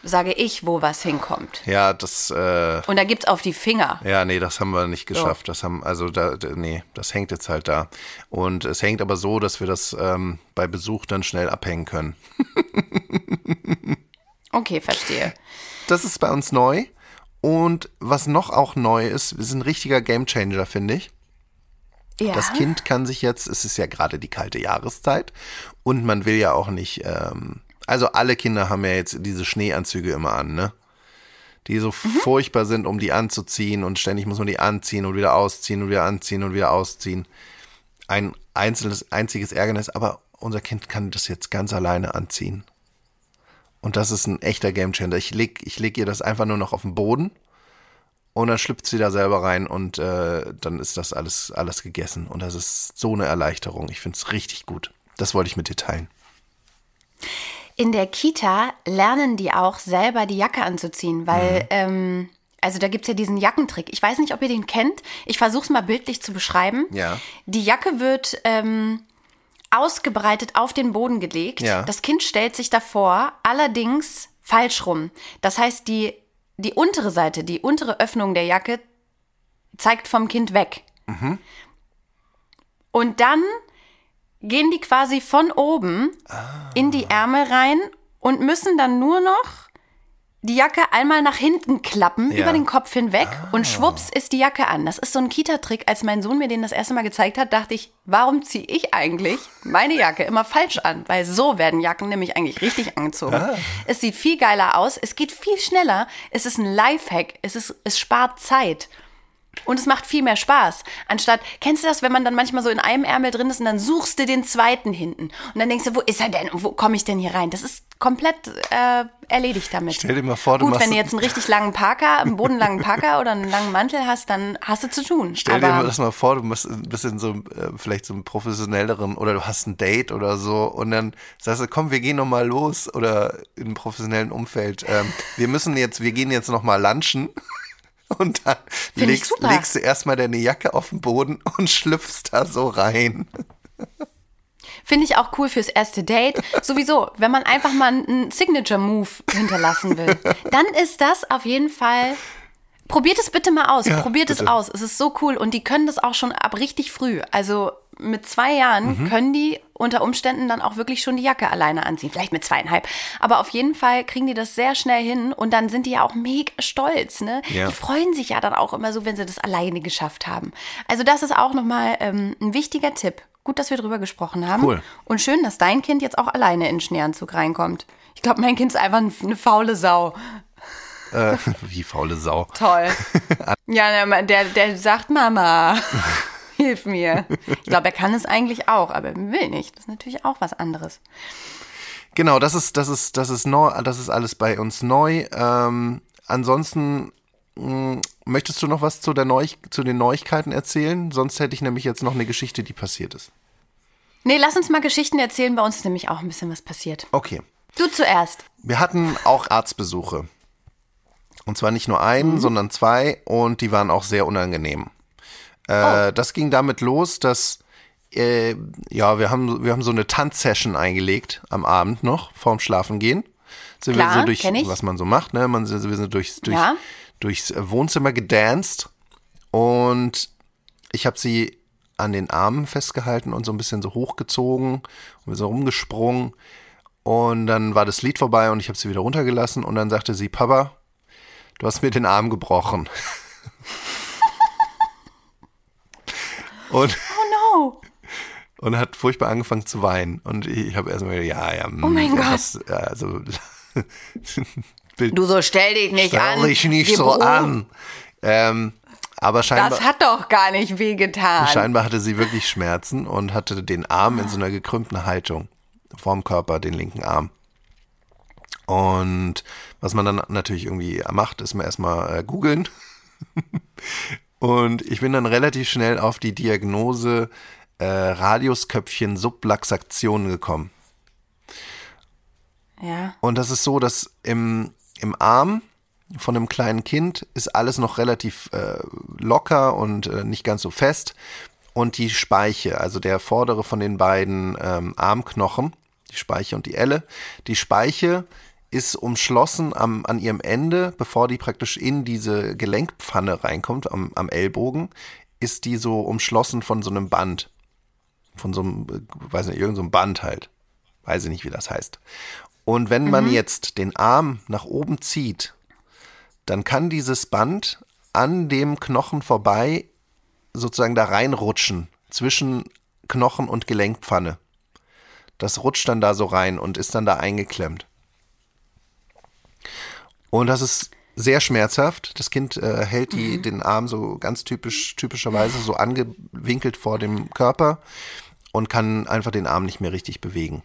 Sage ich, wo was hinkommt. Ja, das, äh, Und da gibt's auf die Finger. ja, nee, das haben wir nicht geschafft. Das haben, also da, da- nee, das hängt jetzt halt da. Und es hängt aber so, dass wir das ähm, bei Besuch dann schnell abhängen können. Okay, verstehe. Das ist bei uns neu. Und was noch auch neu ist, ist ein richtiger Gamechanger, finde ich. Ja. Das Kind kann sich jetzt, es ist ja gerade die kalte Jahreszeit und man will ja auch nicht, ähm, also alle Kinder haben ja jetzt diese Schneeanzüge immer an, ne? Die so furchtbar sind, um die anzuziehen und ständig muss man die anziehen und wieder ausziehen und wieder anziehen und wieder ausziehen. Ein einzelnes, einziges Ärgernis, aber unser Kind kann das jetzt ganz alleine anziehen. Und das ist ein echter Gamechanger. Ich leg, ich leg ihr das einfach nur noch auf den Boden und dann schlüpft sie da selber rein und äh, dann ist das alles, alles gegessen. Und das ist so eine Erleichterung. Ich finde es richtig gut. Das wollte ich mit dir teilen. In der Kita lernen die auch selber die Jacke anzuziehen, weil, Mhm. ähm, also da gibt's ja diesen Jackentrick. Ich weiß nicht, ob ihr den kennt. Ich versuche es mal bildlich zu beschreiben. Ja. Die Jacke wird ähm, ausgebreitet auf den Boden gelegt. Ja. Das Kind stellt sich davor, allerdings falsch rum. Das heißt, die, die untere Seite, die untere Öffnung der Jacke zeigt vom Kind weg. Und dann gehen die quasi von oben in die Ärmel rein und müssen dann nur noch die Jacke einmal nach hinten klappen, Ja. über den Kopf hinweg und schwupps ist die Jacke an. Das ist so ein Kita-Trick. Als mein Sohn mir den das erste Mal gezeigt hat, dachte ich, warum ziehe ich eigentlich meine Jacke immer falsch an? Weil so werden Jacken nämlich eigentlich richtig angezogen. Es sieht viel geiler aus, es geht viel schneller, es ist ein Lifehack, es, ist, es spart Zeit. Und es macht viel mehr Spaß. Anstatt, kennst du das, wenn man dann manchmal so in einem Ärmel drin ist und dann suchst du den zweiten hinten. Und dann denkst du, wo ist er denn? Und Wo komme ich denn hier rein? Das ist komplett äh, erledigt damit. Stell dir mal vor, du Gut, machst- wenn du jetzt einen richtig langen Parker, einen bodenlangen Parker oder einen langen Mantel hast, dann hast du zu tun. Stell dir Aber das mal vor, du machst ein bisschen so, äh, vielleicht so einen professionelleren oder du hast ein Date oder so und dann sagst du, komm, wir gehen noch mal los oder in einem professionellen Umfeld. Ähm, wir müssen jetzt, wir gehen jetzt noch mal lunchen. Und dann legst, legst du erstmal deine Jacke auf den Boden und schlüpfst da so rein. Finde ich auch cool fürs erste Date. Sowieso, wenn man einfach mal einen Signature-Move hinterlassen will, dann ist das auf jeden Fall. Probiert es bitte mal aus. Ja, Probiert es bitte. aus. Es ist so cool. Und die können das auch schon ab richtig früh. Also mit zwei Jahren Mhm. können die unter Umständen dann auch wirklich schon die Jacke alleine anziehen. Vielleicht mit zweieinhalb. Aber auf jeden Fall kriegen die das sehr schnell hin. Und dann sind die ja auch mega stolz. Ne? Ja. Die freuen sich ja dann auch immer so, wenn sie das alleine geschafft haben. Also das ist auch nochmal ähm, ein wichtiger Tipp. Gut, dass wir drüber gesprochen haben. Cool. Und schön, dass dein Kind jetzt auch alleine in den Schneeanzug reinkommt. Ich glaube, mein Kind ist einfach eine faule Sau. Äh, wie faule Sau. Toll. ja, der, der, der sagt Mama, hilf mir. Ich glaube, er kann es eigentlich auch, aber er will nicht. Das ist natürlich auch was anderes. Genau, das ist, das ist, das ist neu, das ist alles bei uns neu. Ähm, ansonsten mh, möchtest du noch was zu, der Neu zu den Neuigkeiten erzählen? Sonst hätte ich nämlich jetzt noch eine Geschichte, die passiert ist. Nee, lass uns mal Geschichten erzählen. Bei uns ist nämlich auch ein bisschen was passiert. Okay. Du zuerst. Wir hatten auch Arztbesuche. Und zwar nicht nur einen, sondern zwei und die waren auch sehr unangenehm. Äh, Das ging damit los, dass äh, ja, wir haben, wir haben so eine Tanzsession eingelegt am Abend noch, vorm Schlafengehen. Sind wir Klar, so durch, was man so macht, ne? Man, wir sind durchs, durch, Ja. durchs Wohnzimmer gedanced und ich habe sie an den Armen festgehalten und so ein bisschen so hochgezogen und wir sind rumgesprungen. Und dann war das Lied vorbei und ich habe sie wieder runtergelassen und dann sagte sie, Papa, du hast mir den Arm gebrochen. und, Oh no. und hat furchtbar angefangen zu weinen. Und ich habe erstmal gedacht, ja, ja. Oh mein Gott. hast, also, Du so stell dich nicht stell an. dich nicht so Bro. an. Ähm, aber scheinbar, Das hat doch gar nicht wehgetan. scheinbar hatte sie wirklich Schmerzen und hatte den Arm in so einer gekrümmten Haltung. Vorm Körper, den linken Arm. Und was man dann natürlich irgendwie macht, ist man erstmal äh, googeln. Und ich bin dann relativ schnell auf die Diagnose äh, Radiusköpfchen Subluxation gekommen. Ja. Und das ist so, dass im, im Arm von einem kleinen Kind ist alles noch relativ äh, locker und äh, nicht ganz so fest. Und die Speiche, also der vordere von den beiden ähm, Armknochen, die Speiche und die Elle, die Speiche ist umschlossen am, an ihrem Ende, bevor die praktisch in diese Gelenkpfanne reinkommt, am, am Ellbogen, ist die so umschlossen von so einem Band. Von so einem, äh, weiß nicht, irgendeinem so Band halt. Weiß ich nicht, wie das heißt. Und wenn man jetzt den Arm nach oben zieht, dann kann dieses Band an dem Knochen vorbei sozusagen da reinrutschen zwischen Knochen und Gelenkpfanne. Das rutscht dann da so rein und ist dann da eingeklemmt. Und das ist sehr schmerzhaft. Das Kind äh, hält die, den Arm so ganz typisch, typischerweise so angewinkelt vor dem Körper und kann einfach den Arm nicht mehr richtig bewegen.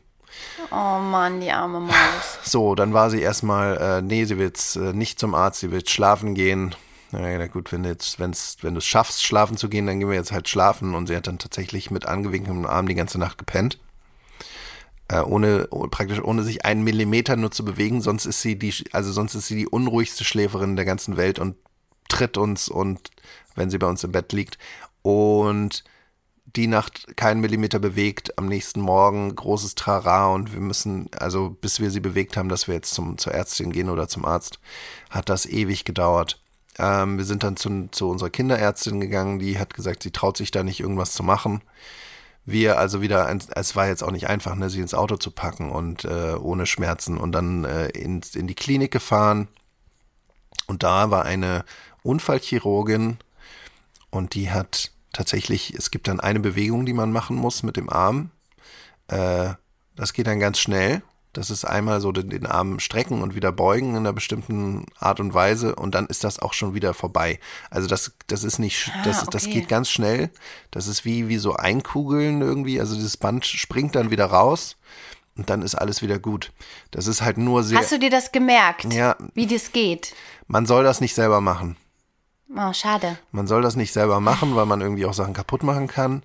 Oh Mann, die arme Maus. So, dann war sie erstmal, äh, nee, sie will jetzt äh, nicht zum Arzt, sie will jetzt schlafen gehen. Na ja, gut, wenn du jetzt, wenn's, wenn du es schaffst, schlafen zu gehen, dann gehen wir jetzt halt schlafen. Und sie hat dann tatsächlich mit angewinkeltem Arm die ganze Nacht gepennt. Äh, ohne, oh, praktisch ohne sich einen Millimeter nur zu bewegen, sonst ist sie die, also sonst ist sie die unruhigste Schläferin der ganzen Welt und tritt uns und wenn sie bei uns im Bett liegt. Und die Nacht keinen Millimeter bewegt, am nächsten Morgen großes Trara und wir müssen, also bis wir sie bewegt haben, dass wir jetzt zum, zur Ärztin gehen oder zum Arzt, hat das ewig gedauert. Ähm, wir sind dann zu, zu unserer Kinderärztin gegangen, die hat gesagt, sie traut sich da nicht irgendwas zu machen. Wir also wieder, es war jetzt auch nicht einfach, ne, sie ins Auto zu packen und äh, ohne Schmerzen und dann äh, ins, in die Klinik gefahren. Und da war eine Unfallchirurgin und die hat tatsächlich, es gibt dann eine Bewegung, die man machen muss mit dem Arm. Äh, das geht dann ganz schnell. Das ist einmal so den, den Arm strecken und wieder beugen in einer bestimmten Art und Weise und dann ist das auch schon wieder vorbei. Also das, das ist nicht, das, das okay. geht ganz schnell. Das ist wie, wie so einkugeln irgendwie. Also dieses Band springt dann wieder raus und dann ist alles wieder gut. Das ist halt nur sehr, Hast du dir das gemerkt? Ja. Wie das geht? man soll das nicht selber machen. Oh, schade. Man soll das nicht selber machen, weil man irgendwie auch Sachen kaputt machen kann.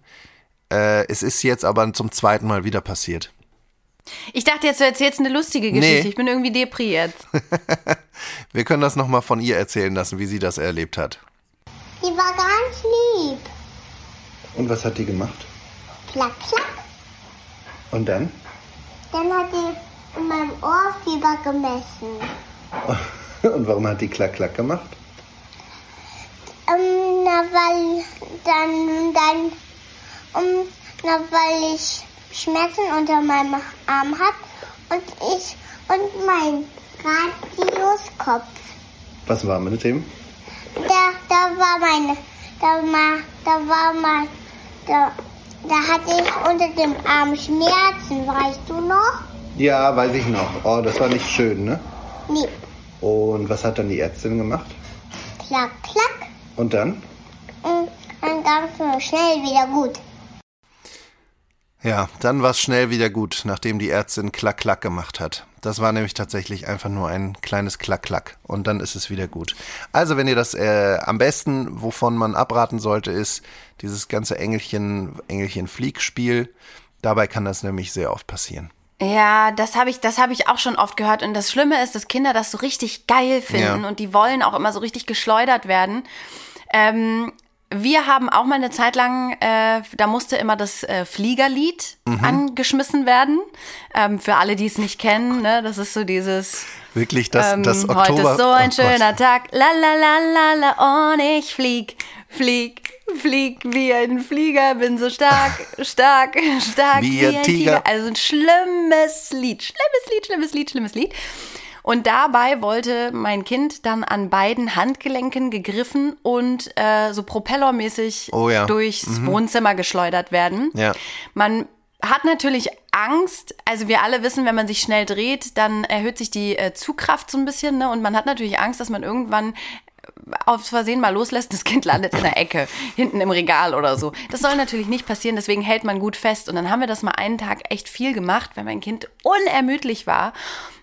Äh, es ist jetzt aber zum zweiten Mal wieder passiert. Ich dachte jetzt, du erzählst eine lustige Geschichte. Nee. Ich bin irgendwie Depri jetzt. Wir können das nochmal von ihr erzählen lassen, wie sie das erlebt hat. Die war ganz lieb. Und was hat die gemacht? Klack, klack. Und dann? Dann hat die in meinem Ohr Fieber gemessen. Und warum hat die Klack Klack gemacht? Ähm, na, weil dann, dann, um, na, weil ich Schmerzen unter meinem Arm hat und ich und mein Radiuskopf. Was war mit dem? Da, da war meine, da mal, da war mal, da, da hatte ich unter dem Arm Schmerzen, weißt du noch? Ja, weiß ich noch. Oh, das war nicht schön, ne? Nee, Und was hat dann die Ärztin gemacht? klack, klack. Und dann? Und dann gab es mir schnell wieder gut. Ja, dann war es schnell wieder gut, nachdem die Ärztin Klack Klack gemacht hat. Das war nämlich tatsächlich einfach nur ein kleines Klack Klack und dann ist es wieder gut. Also wenn ihr das äh, am besten, wovon man abraten sollte, ist dieses ganze Engelchen Engelchen Fliegspiel. Dabei kann das nämlich sehr oft passieren. Ja, das habe ich, das habe ich auch schon oft gehört. Und das Schlimme ist, dass Kinder das so richtig geil finden Ja. und die wollen auch immer so richtig geschleudert werden. Ähm, wir haben auch mal eine Zeit lang, äh, da musste immer das äh, Fliegerlied angeschmissen werden. Ähm, für alle, die es nicht kennen, ne, das ist so dieses Wirklich das, ähm, das Oktober. Heute ist so ein Oh Gott. schöner Tag, la la la la la, und ich flieg, flieg, flieg wie ein Flieger, bin so stark, stark, stark Wie wie, ein ein Tiger. Tiger. Also ein schlimmes Lied, schlimmes Lied, schlimmes Lied, schlimmes Lied. Und dabei wollte mein Kind dann an beiden Handgelenken gegriffen und äh, so propellermäßig Oh ja. durchs Wohnzimmer geschleudert werden. Ja. Man hat natürlich Angst. Also wir alle wissen, wenn man sich schnell dreht, dann erhöht sich die äh, Zugkraft so ein bisschen. Ne? Und man hat natürlich Angst, dass man irgendwann aus Versehen mal loslässt, das Kind landet in der Ecke, hinten im Regal oder so. Das soll natürlich nicht passieren, deswegen hält man gut fest. Und dann haben wir das mal einen Tag echt viel gemacht, weil mein Kind unermüdlich war.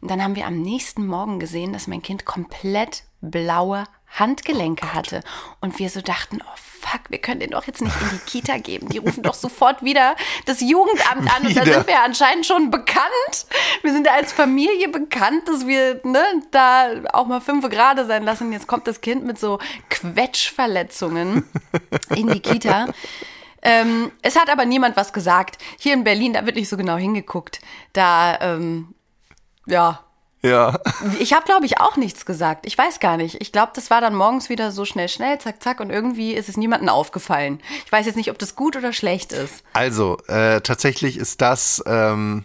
Und dann haben wir am nächsten Morgen gesehen, dass mein Kind komplett blaue Handgelenke hatte. Und wir so dachten, oh fuck, wir können den doch jetzt nicht in die Kita geben. Die rufen doch sofort wieder das Jugendamt an. Und da Wieder. sind wir anscheinend schon bekannt. Wir sind ja als Familie bekannt, dass wir ne, da auch mal fünf Grade sein lassen. Jetzt kommt das Kind mit so Quetschverletzungen in die Kita. Ähm, es hat aber niemand was gesagt. Hier in Berlin, da wird nicht so genau hingeguckt. Da, ähm, ja, Ja. Ich habe, glaube ich, auch nichts gesagt. Ich weiß gar nicht. Ich glaube, das war dann morgens wieder so schnell, schnell, zack, zack. Und irgendwie ist es niemandem aufgefallen. Ich weiß jetzt nicht, ob das gut oder schlecht ist. Also, äh, tatsächlich ist das ähm,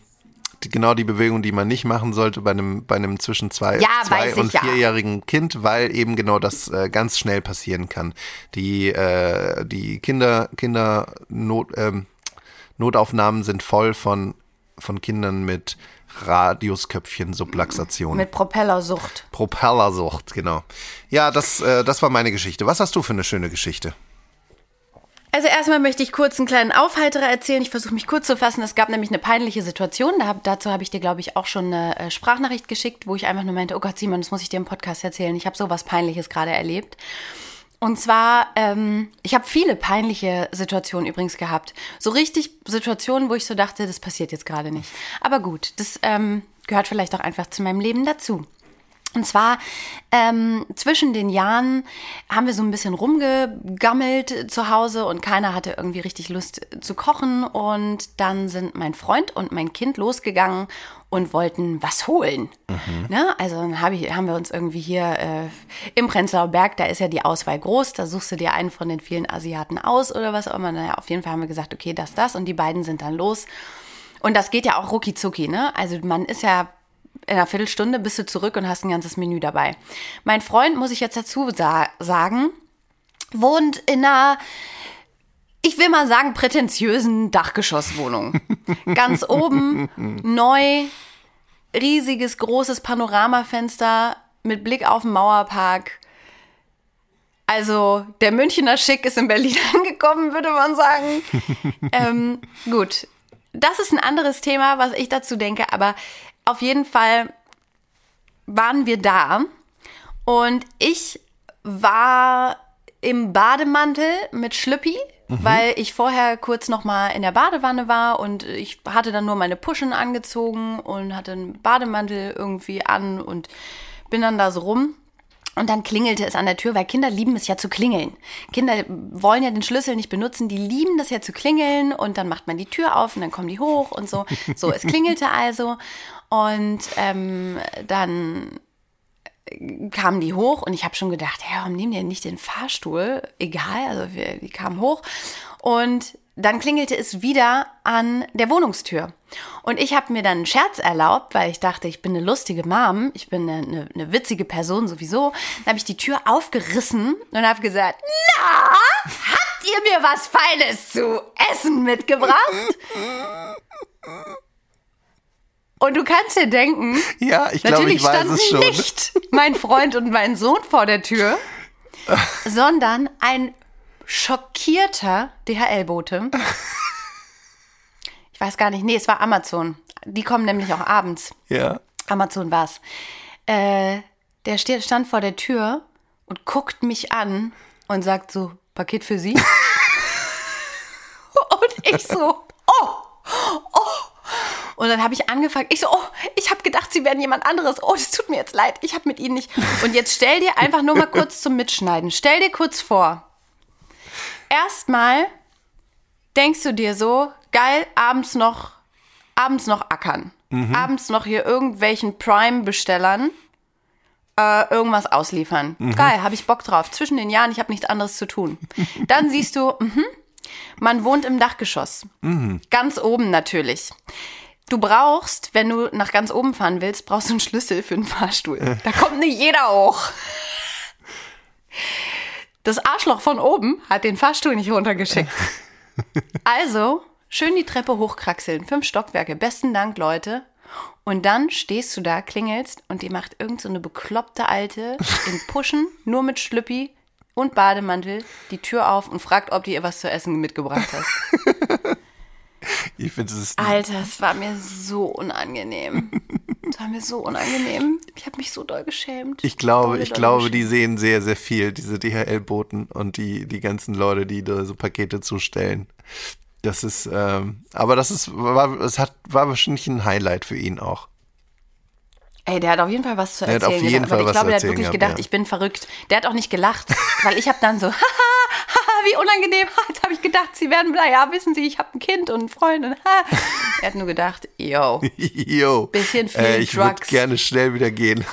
genau die Bewegung, die man nicht machen sollte bei einem, bei einem zwischen zwei, Ja, zwei und ich, ja. vierjährigen Kind, weil eben genau das äh, ganz schnell passieren kann. Die, äh, die Kinder, Kinder Not, ähm, Notaufnahmen sind voll von, von Kindern mit Radiusköpfchen-Subluxation. Mit Propellersucht. Propellersucht, genau. Ja, das, äh, das war meine Geschichte. Was hast du für eine schöne Geschichte? Also erstmal möchte ich kurz einen kleinen Aufheiterer erzählen. Ich versuche mich kurz zu fassen. Es gab nämlich eine peinliche Situation. Da hab, dazu habe ich dir, glaube ich, auch schon eine äh, Sprachnachricht geschickt, wo ich einfach nur meinte, oh Gott, Simon, das muss ich dir im Podcast erzählen. Ich habe sowas Peinliches gerade erlebt. Und zwar, ähm, ich habe viele peinliche Situationen übrigens gehabt. So richtig Situationen, wo ich so dachte, das passiert jetzt gerade nicht. Aber gut, das ähm, gehört vielleicht auch einfach zu meinem Leben dazu. Und zwar ähm, zwischen den Jahren haben wir so ein bisschen rumgegammelt zu Hause und keiner hatte irgendwie richtig Lust zu kochen. Und dann sind mein Freund und mein Kind losgegangen und wollten was holen. Ne? Also dann hab ich, haben wir uns irgendwie hier äh, im Prenzlauer Berg, da ist ja die Auswahl groß, da suchst du dir einen von den vielen Asiaten aus oder was auch immer. Naja, auf jeden Fall haben wir gesagt, okay, das, das. Und die beiden sind dann los. Und das geht ja auch rucki zucki, ne? Also man ist ja in einer Viertelstunde bist du zurück und hast ein ganzes Menü dabei. Mein Freund, muss ich jetzt dazu sa sagen, wohnt in einer, ich will mal sagen, prätentiösen Dachgeschosswohnung. Ganz oben, neu, riesiges, großes Panoramafenster mit Blick auf den Mauerpark. Also, der Münchner Schick ist in Berlin angekommen, würde man sagen. ähm, gut, das ist ein anderes Thema, was ich dazu denke, aber auf jeden Fall waren wir da und ich war im Bademantel mit Schlüppi, weil ich vorher kurz noch mal in der Badewanne war und ich hatte dann nur meine Puschen angezogen und hatte einen Bademantel irgendwie an und bin dann da so rum. Und dann klingelte es an der Tür, weil Kinder lieben es ja zu klingeln. Kinder wollen ja den Schlüssel nicht benutzen, die lieben das ja zu klingeln und dann macht man die Tür auf und dann kommen die hoch und so. So, es klingelte also und ähm, dann kamen die hoch und ich habe schon gedacht, hey, warum nehmen die nicht den Fahrstuhl? Egal, also wir, die kamen hoch und dann klingelte es wieder an der Wohnungstür. Und ich habe mir dann einen Scherz erlaubt, weil ich dachte, ich bin eine lustige Mom, ich bin eine, eine, eine witzige Person sowieso. Dann habe ich die Tür aufgerissen und habe gesagt, na, habt ihr mir was Feines zu essen mitgebracht? Und du kannst dir denken, Ja, ich Natürlich ich weiß standen es schon. nicht mein Freund und mein Sohn vor der Tür, sondern ein schockierter DHL-Bote. Ich weiß gar nicht, nee, es war Amazon. Die kommen nämlich auch abends. Ja. Amazon war's. Äh, der stand vor der Tür und guckt mich an und sagt so, Paket für Sie? und ich so, oh, oh. Und dann habe ich angefangen, ich so, oh, ich habe gedacht, Sie wären jemand anderes. Oh, das tut mir jetzt leid, ich habe mit Ihnen nicht. Und jetzt stell dir einfach nur mal kurz zum Mitschneiden. Stell dir kurz vor. Erstmal denkst du dir so, geil, abends noch, abends noch ackern. Abends noch hier irgendwelchen Prime-Bestellern äh, irgendwas ausliefern. Geil, habe ich Bock drauf. Zwischen den Jahren, ich habe nichts anderes zu tun. Dann siehst du, mhm, man wohnt im Dachgeschoss. Ganz oben natürlich. Du brauchst, wenn du nach ganz oben fahren willst, brauchst du einen Schlüssel für einen Fahrstuhl. Da kommt nicht jeder hoch. Das Arschloch von oben hat den Fahrstuhl nicht runtergeschickt. Also, schön die Treppe hochkraxeln. Fünf Stockwerke. Besten Dank, Leute. Und dann stehst du da, klingelst und die macht irgend so eine bekloppte Alte in Puschen, nur mit Schlüppi und Bademantel, die Tür auf und fragt, ob du ihr was zu essen mitgebracht hast. Ich finde, es Alter, es war mir so unangenehm. Es war mir so unangenehm. Ich habe mich so doll geschämt. Ich glaube, Doll, ich doll glaube, die geschämt. sehen sehr, sehr viel, diese DHL-Boten und die, die ganzen Leute, die da so Pakete zustellen. Das ist, ähm, aber das ist, war, es hat, war wahrscheinlich ein Highlight für ihn auch. Ey, der hat auf jeden Fall was zu Der hat erzählen. auf jeden gehabt. Fall ich was glaube, zu der hat erzählen wirklich gehabt, gedacht, ja. ich bin verrückt. Der hat auch nicht gelacht, weil ich habe dann so, haha, haha, wie unangenehm. Jetzt habe ich gedacht, Sie werden, naja, wissen Sie, ich habe ein Kind und einen Freund und ha. Er hat nur gedacht, yo, Jo. Bisschen viel äh, Ich würde Drugs. gerne schnell wieder gehen.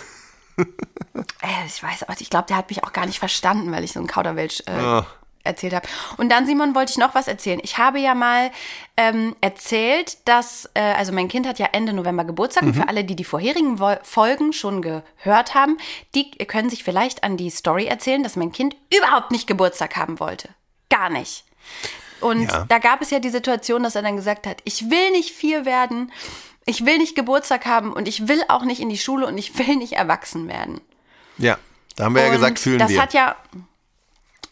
äh, ich weiß auch, ich glaube, der hat mich auch gar nicht verstanden, weil ich so ein Kauderwelsch äh, Ah. erzählt habe. Und dann, Simon, wollte ich noch was erzählen. Ich habe ja mal ähm, erzählt, dass, äh, also mein Kind hat ja Ende November Geburtstag. Und für alle, die die vorherigen Wo Folgen schon gehört haben, die können sich vielleicht an die Story erzählen, dass mein Kind überhaupt nicht Geburtstag haben wollte. Gar nicht. Und Ja. da gab es ja die Situation, dass er dann gesagt hat, ich will nicht vier werden, ich will nicht Geburtstag haben und ich will auch nicht in die Schule und ich will nicht erwachsen werden. Ja, da haben wir ja Und gesagt, fühlen das wir. hat ja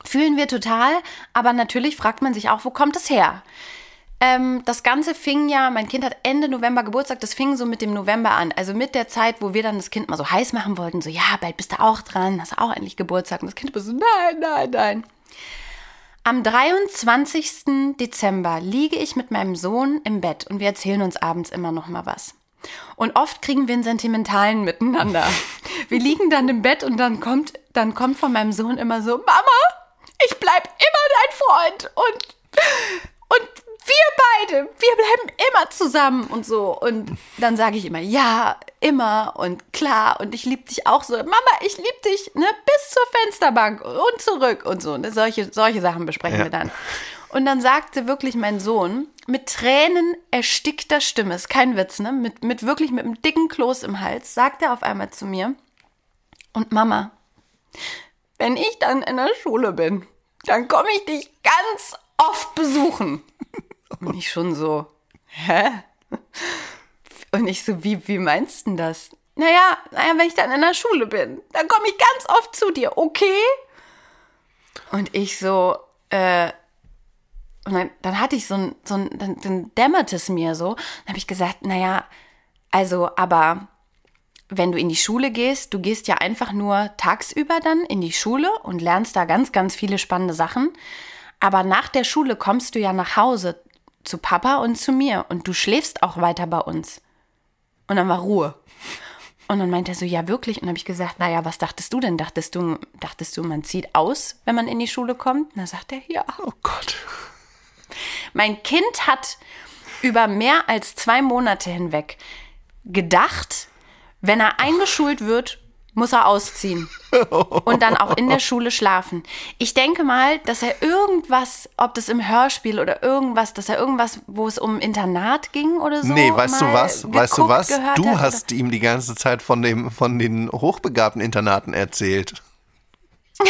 fühlen wir total, aber natürlich fragt man sich auch, wo kommt es her? Ähm, das Ganze fing ja, mein Kind hat Ende November Geburtstag, das fing so mit dem November an. Also mit der Zeit, wo wir dann das Kind mal so heiß machen wollten, so, ja, bald bist du auch dran, hast auch endlich Geburtstag. Und das Kind war so, nein, nein, nein. Am 23. Dezember liege ich mit meinem Sohn im Bett und wir erzählen uns abends immer noch mal was. Und oft kriegen wir einen sentimentalen miteinander. Wir liegen dann im Bett und dann kommt, dann kommt von meinem Sohn immer so, Mama, ich bleib immer dein Freund und, und wir beide, wir bleiben immer zusammen und so. Und dann sage ich immer, ja, immer und klar und ich liebe dich auch so. Mama, ich liebe dich, ne, bis zur Fensterbank und zurück und so. Ne, solche, solche Sachen besprechen Ja. wir dann. Und dann sagte wirklich mein Sohn mit Tränen erstickter Stimme, ist kein Witz, ne, mit, mit wirklich mit einem dicken Kloß im Hals, sagt er auf einmal zu mir, und Mama, wenn ich dann in der Schule bin, dann komme ich dich ganz oft besuchen. Und ich schon so, hä? Und ich so, wie, wie meinst du das? Naja, naja, wenn ich dann in der Schule bin, dann komme ich ganz oft zu dir, okay? Und ich so, äh, und dann, dann hatte ich so ein, so ein dann, dann dämmerte es mir so. Dann habe ich gesagt, naja, also, aber wenn du in die Schule gehst, du gehst ja einfach nur tagsüber dann in die Schule und lernst da ganz, ganz viele spannende Sachen. Aber nach der Schule kommst du ja nach Hause zu Papa und zu mir und du schläfst auch weiter bei uns. Und dann war Ruhe. Und dann meinte er so, ja wirklich. Und dann habe ich gesagt, naja, was dachtest du denn? Dachtest du, dachtest du, man zieht aus, wenn man in die Schule kommt? Und dann sagt er, ja. Oh Gott. Mein Kind hat über mehr als zwei Monate hinweg gedacht, wenn er eingeschult wird, muss er ausziehen und dann auch in der Schule schlafen. Ich denke mal, dass er irgendwas, ob das im Hörspiel oder irgendwas, dass er irgendwas, wo es um Internat ging oder so. Nee, weißt du was? Weißt du geguckt, was? Du hat hast ihm die ganze Zeit von, dem, von den hochbegabten Internaten erzählt.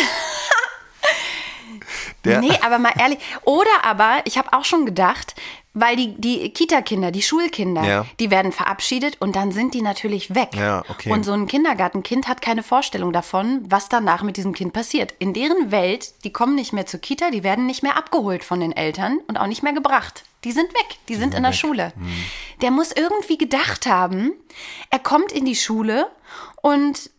Der, Nee, aber mal ehrlich. Oder aber, ich habe auch schon gedacht, weil die, die Kita-Kinder, die Schulkinder, Ja. die werden verabschiedet und dann sind die natürlich weg. Ja, okay. Und so ein Kindergartenkind hat keine Vorstellung davon, was danach mit diesem Kind passiert. In deren Welt, die kommen nicht mehr zur Kita, die werden nicht mehr abgeholt von den Eltern und auch nicht mehr gebracht. Die sind weg, die sind in der Schule. Hm. Der muss irgendwie gedacht haben, er kommt in die Schule und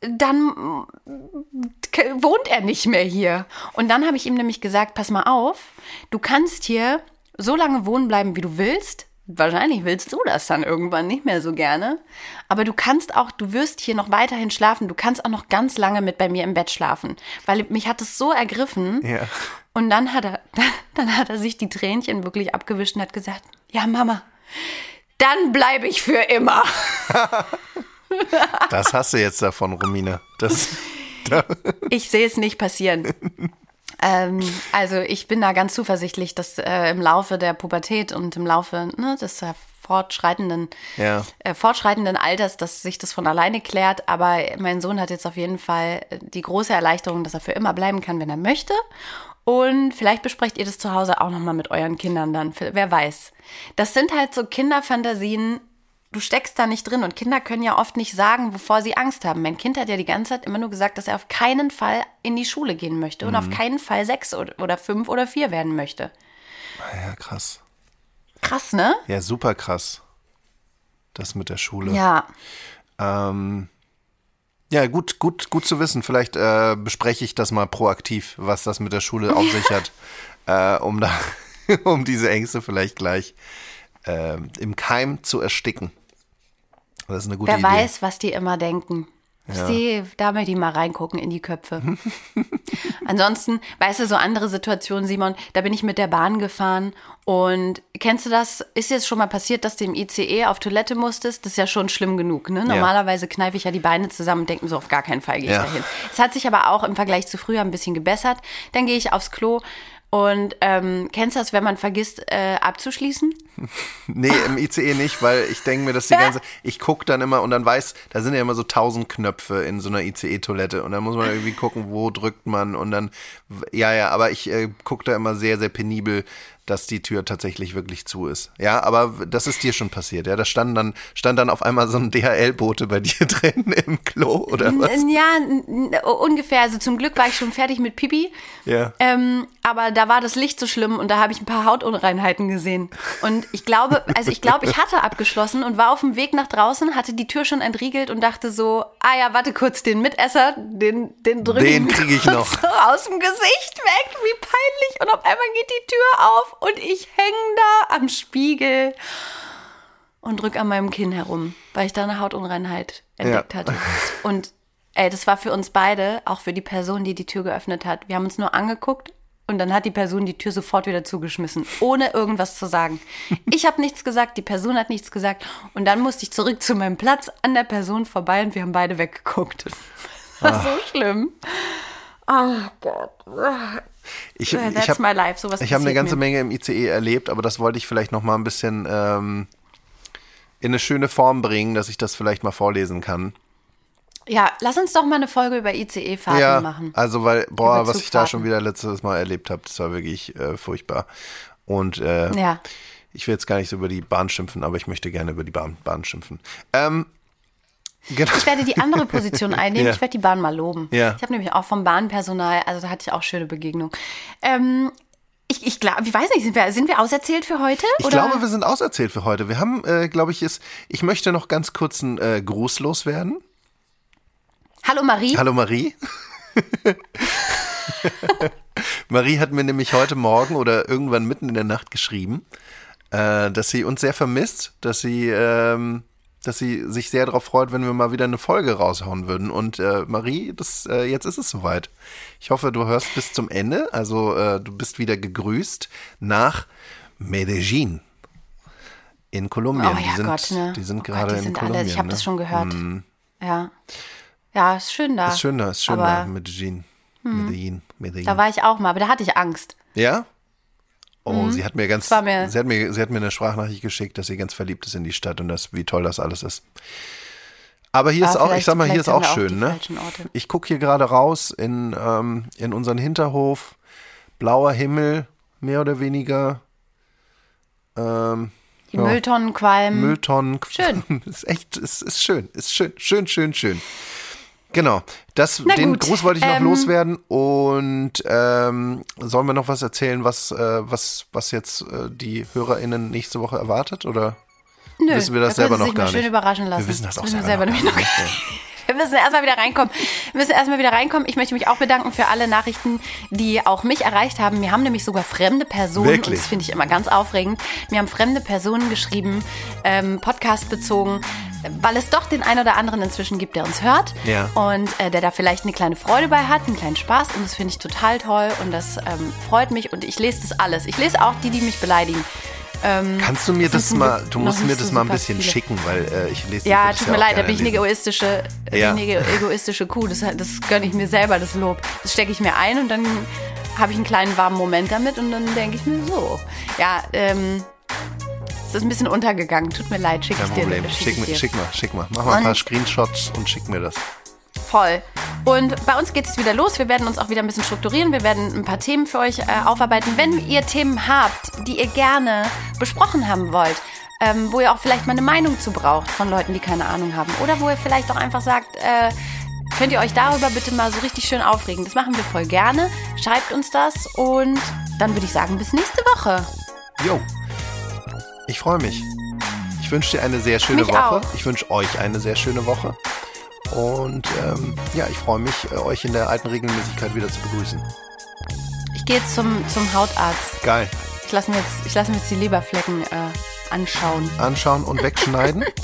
dann wohnt er nicht mehr hier. Und dann habe ich ihm nämlich gesagt, pass mal auf, du kannst hier so lange wohnen bleiben, wie du willst. Wahrscheinlich willst du das dann irgendwann nicht mehr so gerne. Aber du kannst auch, du wirst hier noch weiterhin schlafen. Du kannst auch noch ganz lange mit bei mir im Bett schlafen. Weil mich hat es so ergriffen. Ja. Und dann hat er, dann hat er sich die Tränchen wirklich abgewischt und hat gesagt, ja Mama, dann bleibe ich für immer. das hast du jetzt davon, Romina. Das, da, Ich sehe es nicht passieren. Ähm, also ich bin da ganz zuversichtlich, dass äh, im Laufe der Pubertät und im Laufe ne, des äh, fortschreitenden, Ja. äh, fortschreitenden Alters, dass sich das von alleine klärt. Aber mein Sohn hat jetzt auf jeden Fall äh, die große Erleichterung, dass er für immer bleiben kann, wenn er möchte. Und vielleicht besprecht ihr das zu Hause auch nochmal mit euren Kindern dann. Wer weiß. Das sind halt so Kinderfantasien, du steckst da nicht drin und Kinder können ja oft nicht sagen, wovor sie Angst haben. Mein Kind hat ja die ganze Zeit immer nur gesagt, dass er auf keinen Fall in die Schule gehen möchte und auf keinen Fall sechs oder, oder fünf oder vier werden möchte. ja, krass. Krass, ne? Ja, super krass. Das mit der Schule. Ja. Ähm, ja, gut, gut, gut zu wissen. Vielleicht äh, bespreche ich das mal proaktiv, was das mit der Schule auf sich hat, äh, um da, um diese Ängste vielleicht gleich äh, im Keim zu ersticken. Das ist eine gute Wer Idee. weiß, was die immer denken. Ich sehe, da möchte ich mal reingucken in die Köpfe. Ansonsten, weißt du, so andere Situationen, Simon, da bin ich mit der Bahn gefahren und kennst du das? Ist jetzt schon mal passiert, dass du im ICE auf Toilette musstest? Das ist ja schon schlimm genug, ne? Normalerweise kneife ich ja die Beine zusammen und denke mir so, auf gar keinen Fall gehe ich Ja. dahin. Es hat sich aber auch im Vergleich zu früher ein bisschen gebessert. Dann gehe ich aufs Klo und ähm, kennst du das, wenn man vergisst äh, abzuschließen? Nee, im ICE nicht, weil ich denke mir, dass die ganze, ich gucke dann immer und dann weiß, da sind ja immer so tausend Knöpfe in so einer ICE-Toilette und dann muss man irgendwie gucken, wo drückt man und dann, ja, ja, aber ich äh, gucke da immer sehr, sehr penibel, dass die Tür tatsächlich wirklich zu ist. Ja, aber das ist dir schon passiert, ja, da stand dann, stand dann auf einmal so ein DHL-Bote bei dir drin im Klo oder was? Ja, ungefähr. Also zum Glück war ich schon fertig mit Pipi. Ja. Ähm, aber da war das Licht so schlimm und da habe ich ein paar Hautunreinheiten gesehen. Und ich glaube, also ich glaube, ich hatte abgeschlossen und war auf dem Weg nach draußen, hatte die Tür schon entriegelt und dachte so, ah ja, warte kurz, den Mitesser, den, den drücke Den ich, noch. so aus dem Gesicht weg. Wie peinlich. Und auf einmal geht die Tür auf und ich hänge da am Spiegel und drück an meinem Kinn herum, weil ich da eine Hautunreinheit entdeckt Ja. hatte. Und ey, das war für uns beide, auch für die Person, die die Tür geöffnet hat. Wir haben uns nur angeguckt und dann hat die Person die Tür sofort wieder zugeschmissen, ohne irgendwas zu sagen. Ich habe nichts gesagt, die Person hat nichts gesagt und dann musste ich zurück zu meinem Platz an der Person vorbei und wir haben beide weggeguckt. Das war so schlimm. Oh Gott. Ich, That's ich habe ich hab eine ganze mir. Menge im ICE erlebt, aber das wollte ich vielleicht noch mal ein bisschen ähm, in eine schöne Form bringen, dass ich das vielleicht mal vorlesen kann. Ja, lass uns doch mal eine Folge über ICE-Fahrten ja, machen. also weil, boah, was ich da schon wieder letztes Mal erlebt habe, das war wirklich äh, furchtbar. Und äh, Ja. ich will jetzt gar nicht so über die Bahn schimpfen, aber ich möchte gerne über die Bahn, Bahn schimpfen. Ähm, genau. Ich werde die andere Position einnehmen. Ja. Ich werde die Bahn mal loben. Ja. Ich habe nämlich auch vom Bahnpersonal, also da hatte ich auch schöne Begegnungen. Ähm, ich, ich glaube, ich weiß nicht, sind wir, sind wir auserzählt für heute? Ich oder? glaube, wir sind auserzählt für heute. Wir haben, äh, glaube ich, ist, ich möchte noch ganz kurz einen äh, Gruß loswerden. Hallo Marie. Hallo Marie. Marie hat mir nämlich heute Morgen oder irgendwann mitten in der Nacht geschrieben, äh, dass sie uns sehr vermisst, dass sie, ähm, dass sie sich sehr darauf freut, wenn wir mal wieder eine Folge raushauen würden. Und äh, Marie, das, äh, jetzt ist es soweit. Ich hoffe, du hörst bis zum Ende. Also äh, du bist wieder gegrüßt nach Medellin in Kolumbien. Oh die ja sind, Gott, ne? die sind Oh Gott, gerade die in sind Kolumbien. alle, ich habe ne? das schon gehört. Ja. Ja, ist schön da. Ist schön da, ist schön aber da, Medellin. Medellin, Medellin. Da war ich auch mal, aber da hatte ich Angst. Ja? Oh, sie hat mir ganz, mir- sie hat mir, sie hat mir eine Sprachnachricht geschickt, dass sie ganz verliebt ist in die Stadt und das, wie toll das alles ist. Aber hier Aber ist auch, ich sag mal, hier ist auch auch schön, die ne? Ich gucke hier gerade raus in, ähm, in unseren Hinterhof, blauer Himmel, mehr oder weniger. Ähm, Die ja, Mülltonnen qualmen. Mülltonnen. Schön. ist echt, ist, ist schön, ist schön, schön, schön, schön. Genau, das, Na den gut, Gruß wollte ich noch ähm, loswerden und ähm, sollen wir noch was erzählen, was, äh, was, was jetzt äh, die HörerInnen nächste Woche erwartet oder Nö, wissen wir das da selber noch gar schön nicht? überraschen lassen. Wir wissen das auch wissen wir selber, noch gar nicht. Wir müssen erstmal wieder reinkommen. Wir müssen erstmal wieder reinkommen. Ich möchte mich auch bedanken für alle Nachrichten, die auch mich erreicht haben. Mir haben nämlich sogar fremde Personen, Wirklich? und das finde ich immer ganz aufregend, mir haben fremde Personen geschrieben, ähm, Podcast bezogen, weil es doch den einen oder anderen inzwischen gibt, der uns hört Ja. und äh, der da vielleicht eine kleine Freude bei hat, einen kleinen Spaß und das finde ich total toll und das ähm, freut mich und ich lese das alles. Ich lese auch die, die mich beleidigen. Kannst du mir Das mal, du musst mir das mal ein bisschen viele. schicken, weil äh, ich lese Ja, tut ja mir leid, da bin ich eine egoistische, da Ja. eine egoistische Kuh. Das, das gönne ich mir selber, das Lob. Das stecke ich mir ein und dann habe ich einen kleinen warmen Moment damit und dann denke ich mir so. Ja, ähm, es ist ein bisschen untergegangen. Tut mir leid, schicke Kein ich dir. Problem. schick Schick, mir, schick mal, schick mal. Mach mal ein Und- paar Screenshots und schick mir das. Voll. Und bei uns geht es wieder los. Wir werden uns auch wieder ein bisschen strukturieren. Wir werden ein paar Themen für euch äh, aufarbeiten. Wenn ihr Themen habt, die ihr gerne besprochen haben wollt, ähm, wo ihr auch vielleicht mal eine Meinung zu braucht von Leuten, die keine Ahnung haben. Oder wo ihr vielleicht auch einfach sagt, äh, könnt ihr euch darüber bitte mal so richtig schön aufregen. Das machen wir voll gerne. Schreibt uns das und dann würde ich sagen, bis nächste Woche. Jo. Ich freue mich. Ich wünsche dir eine sehr schöne Mich Woche. auch. Ich wünsche euch eine sehr schöne Woche. Und ähm, ja, ich freue mich, äh, euch in der alten Regelmäßigkeit wieder zu begrüßen. Ich gehe jetzt zum, zum Hautarzt. Geil. Ich lasse mir, jetzt- ich lass mir jetzt die Leberflecken äh, anschauen. Anschauen und wegschneiden.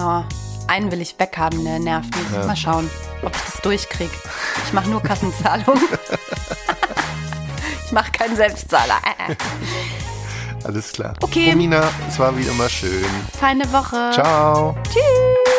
Oh, einen will ich weghaben, der nervt mich. Mal schauen, ob ich das durchkriege. Ich mache nur Kassenzahlung. ich mache keinen Selbstzahler. Äh, äh. Alles klar. Okay. Romina, es war wie immer schön. Feine Woche. Ciao. Tschüss.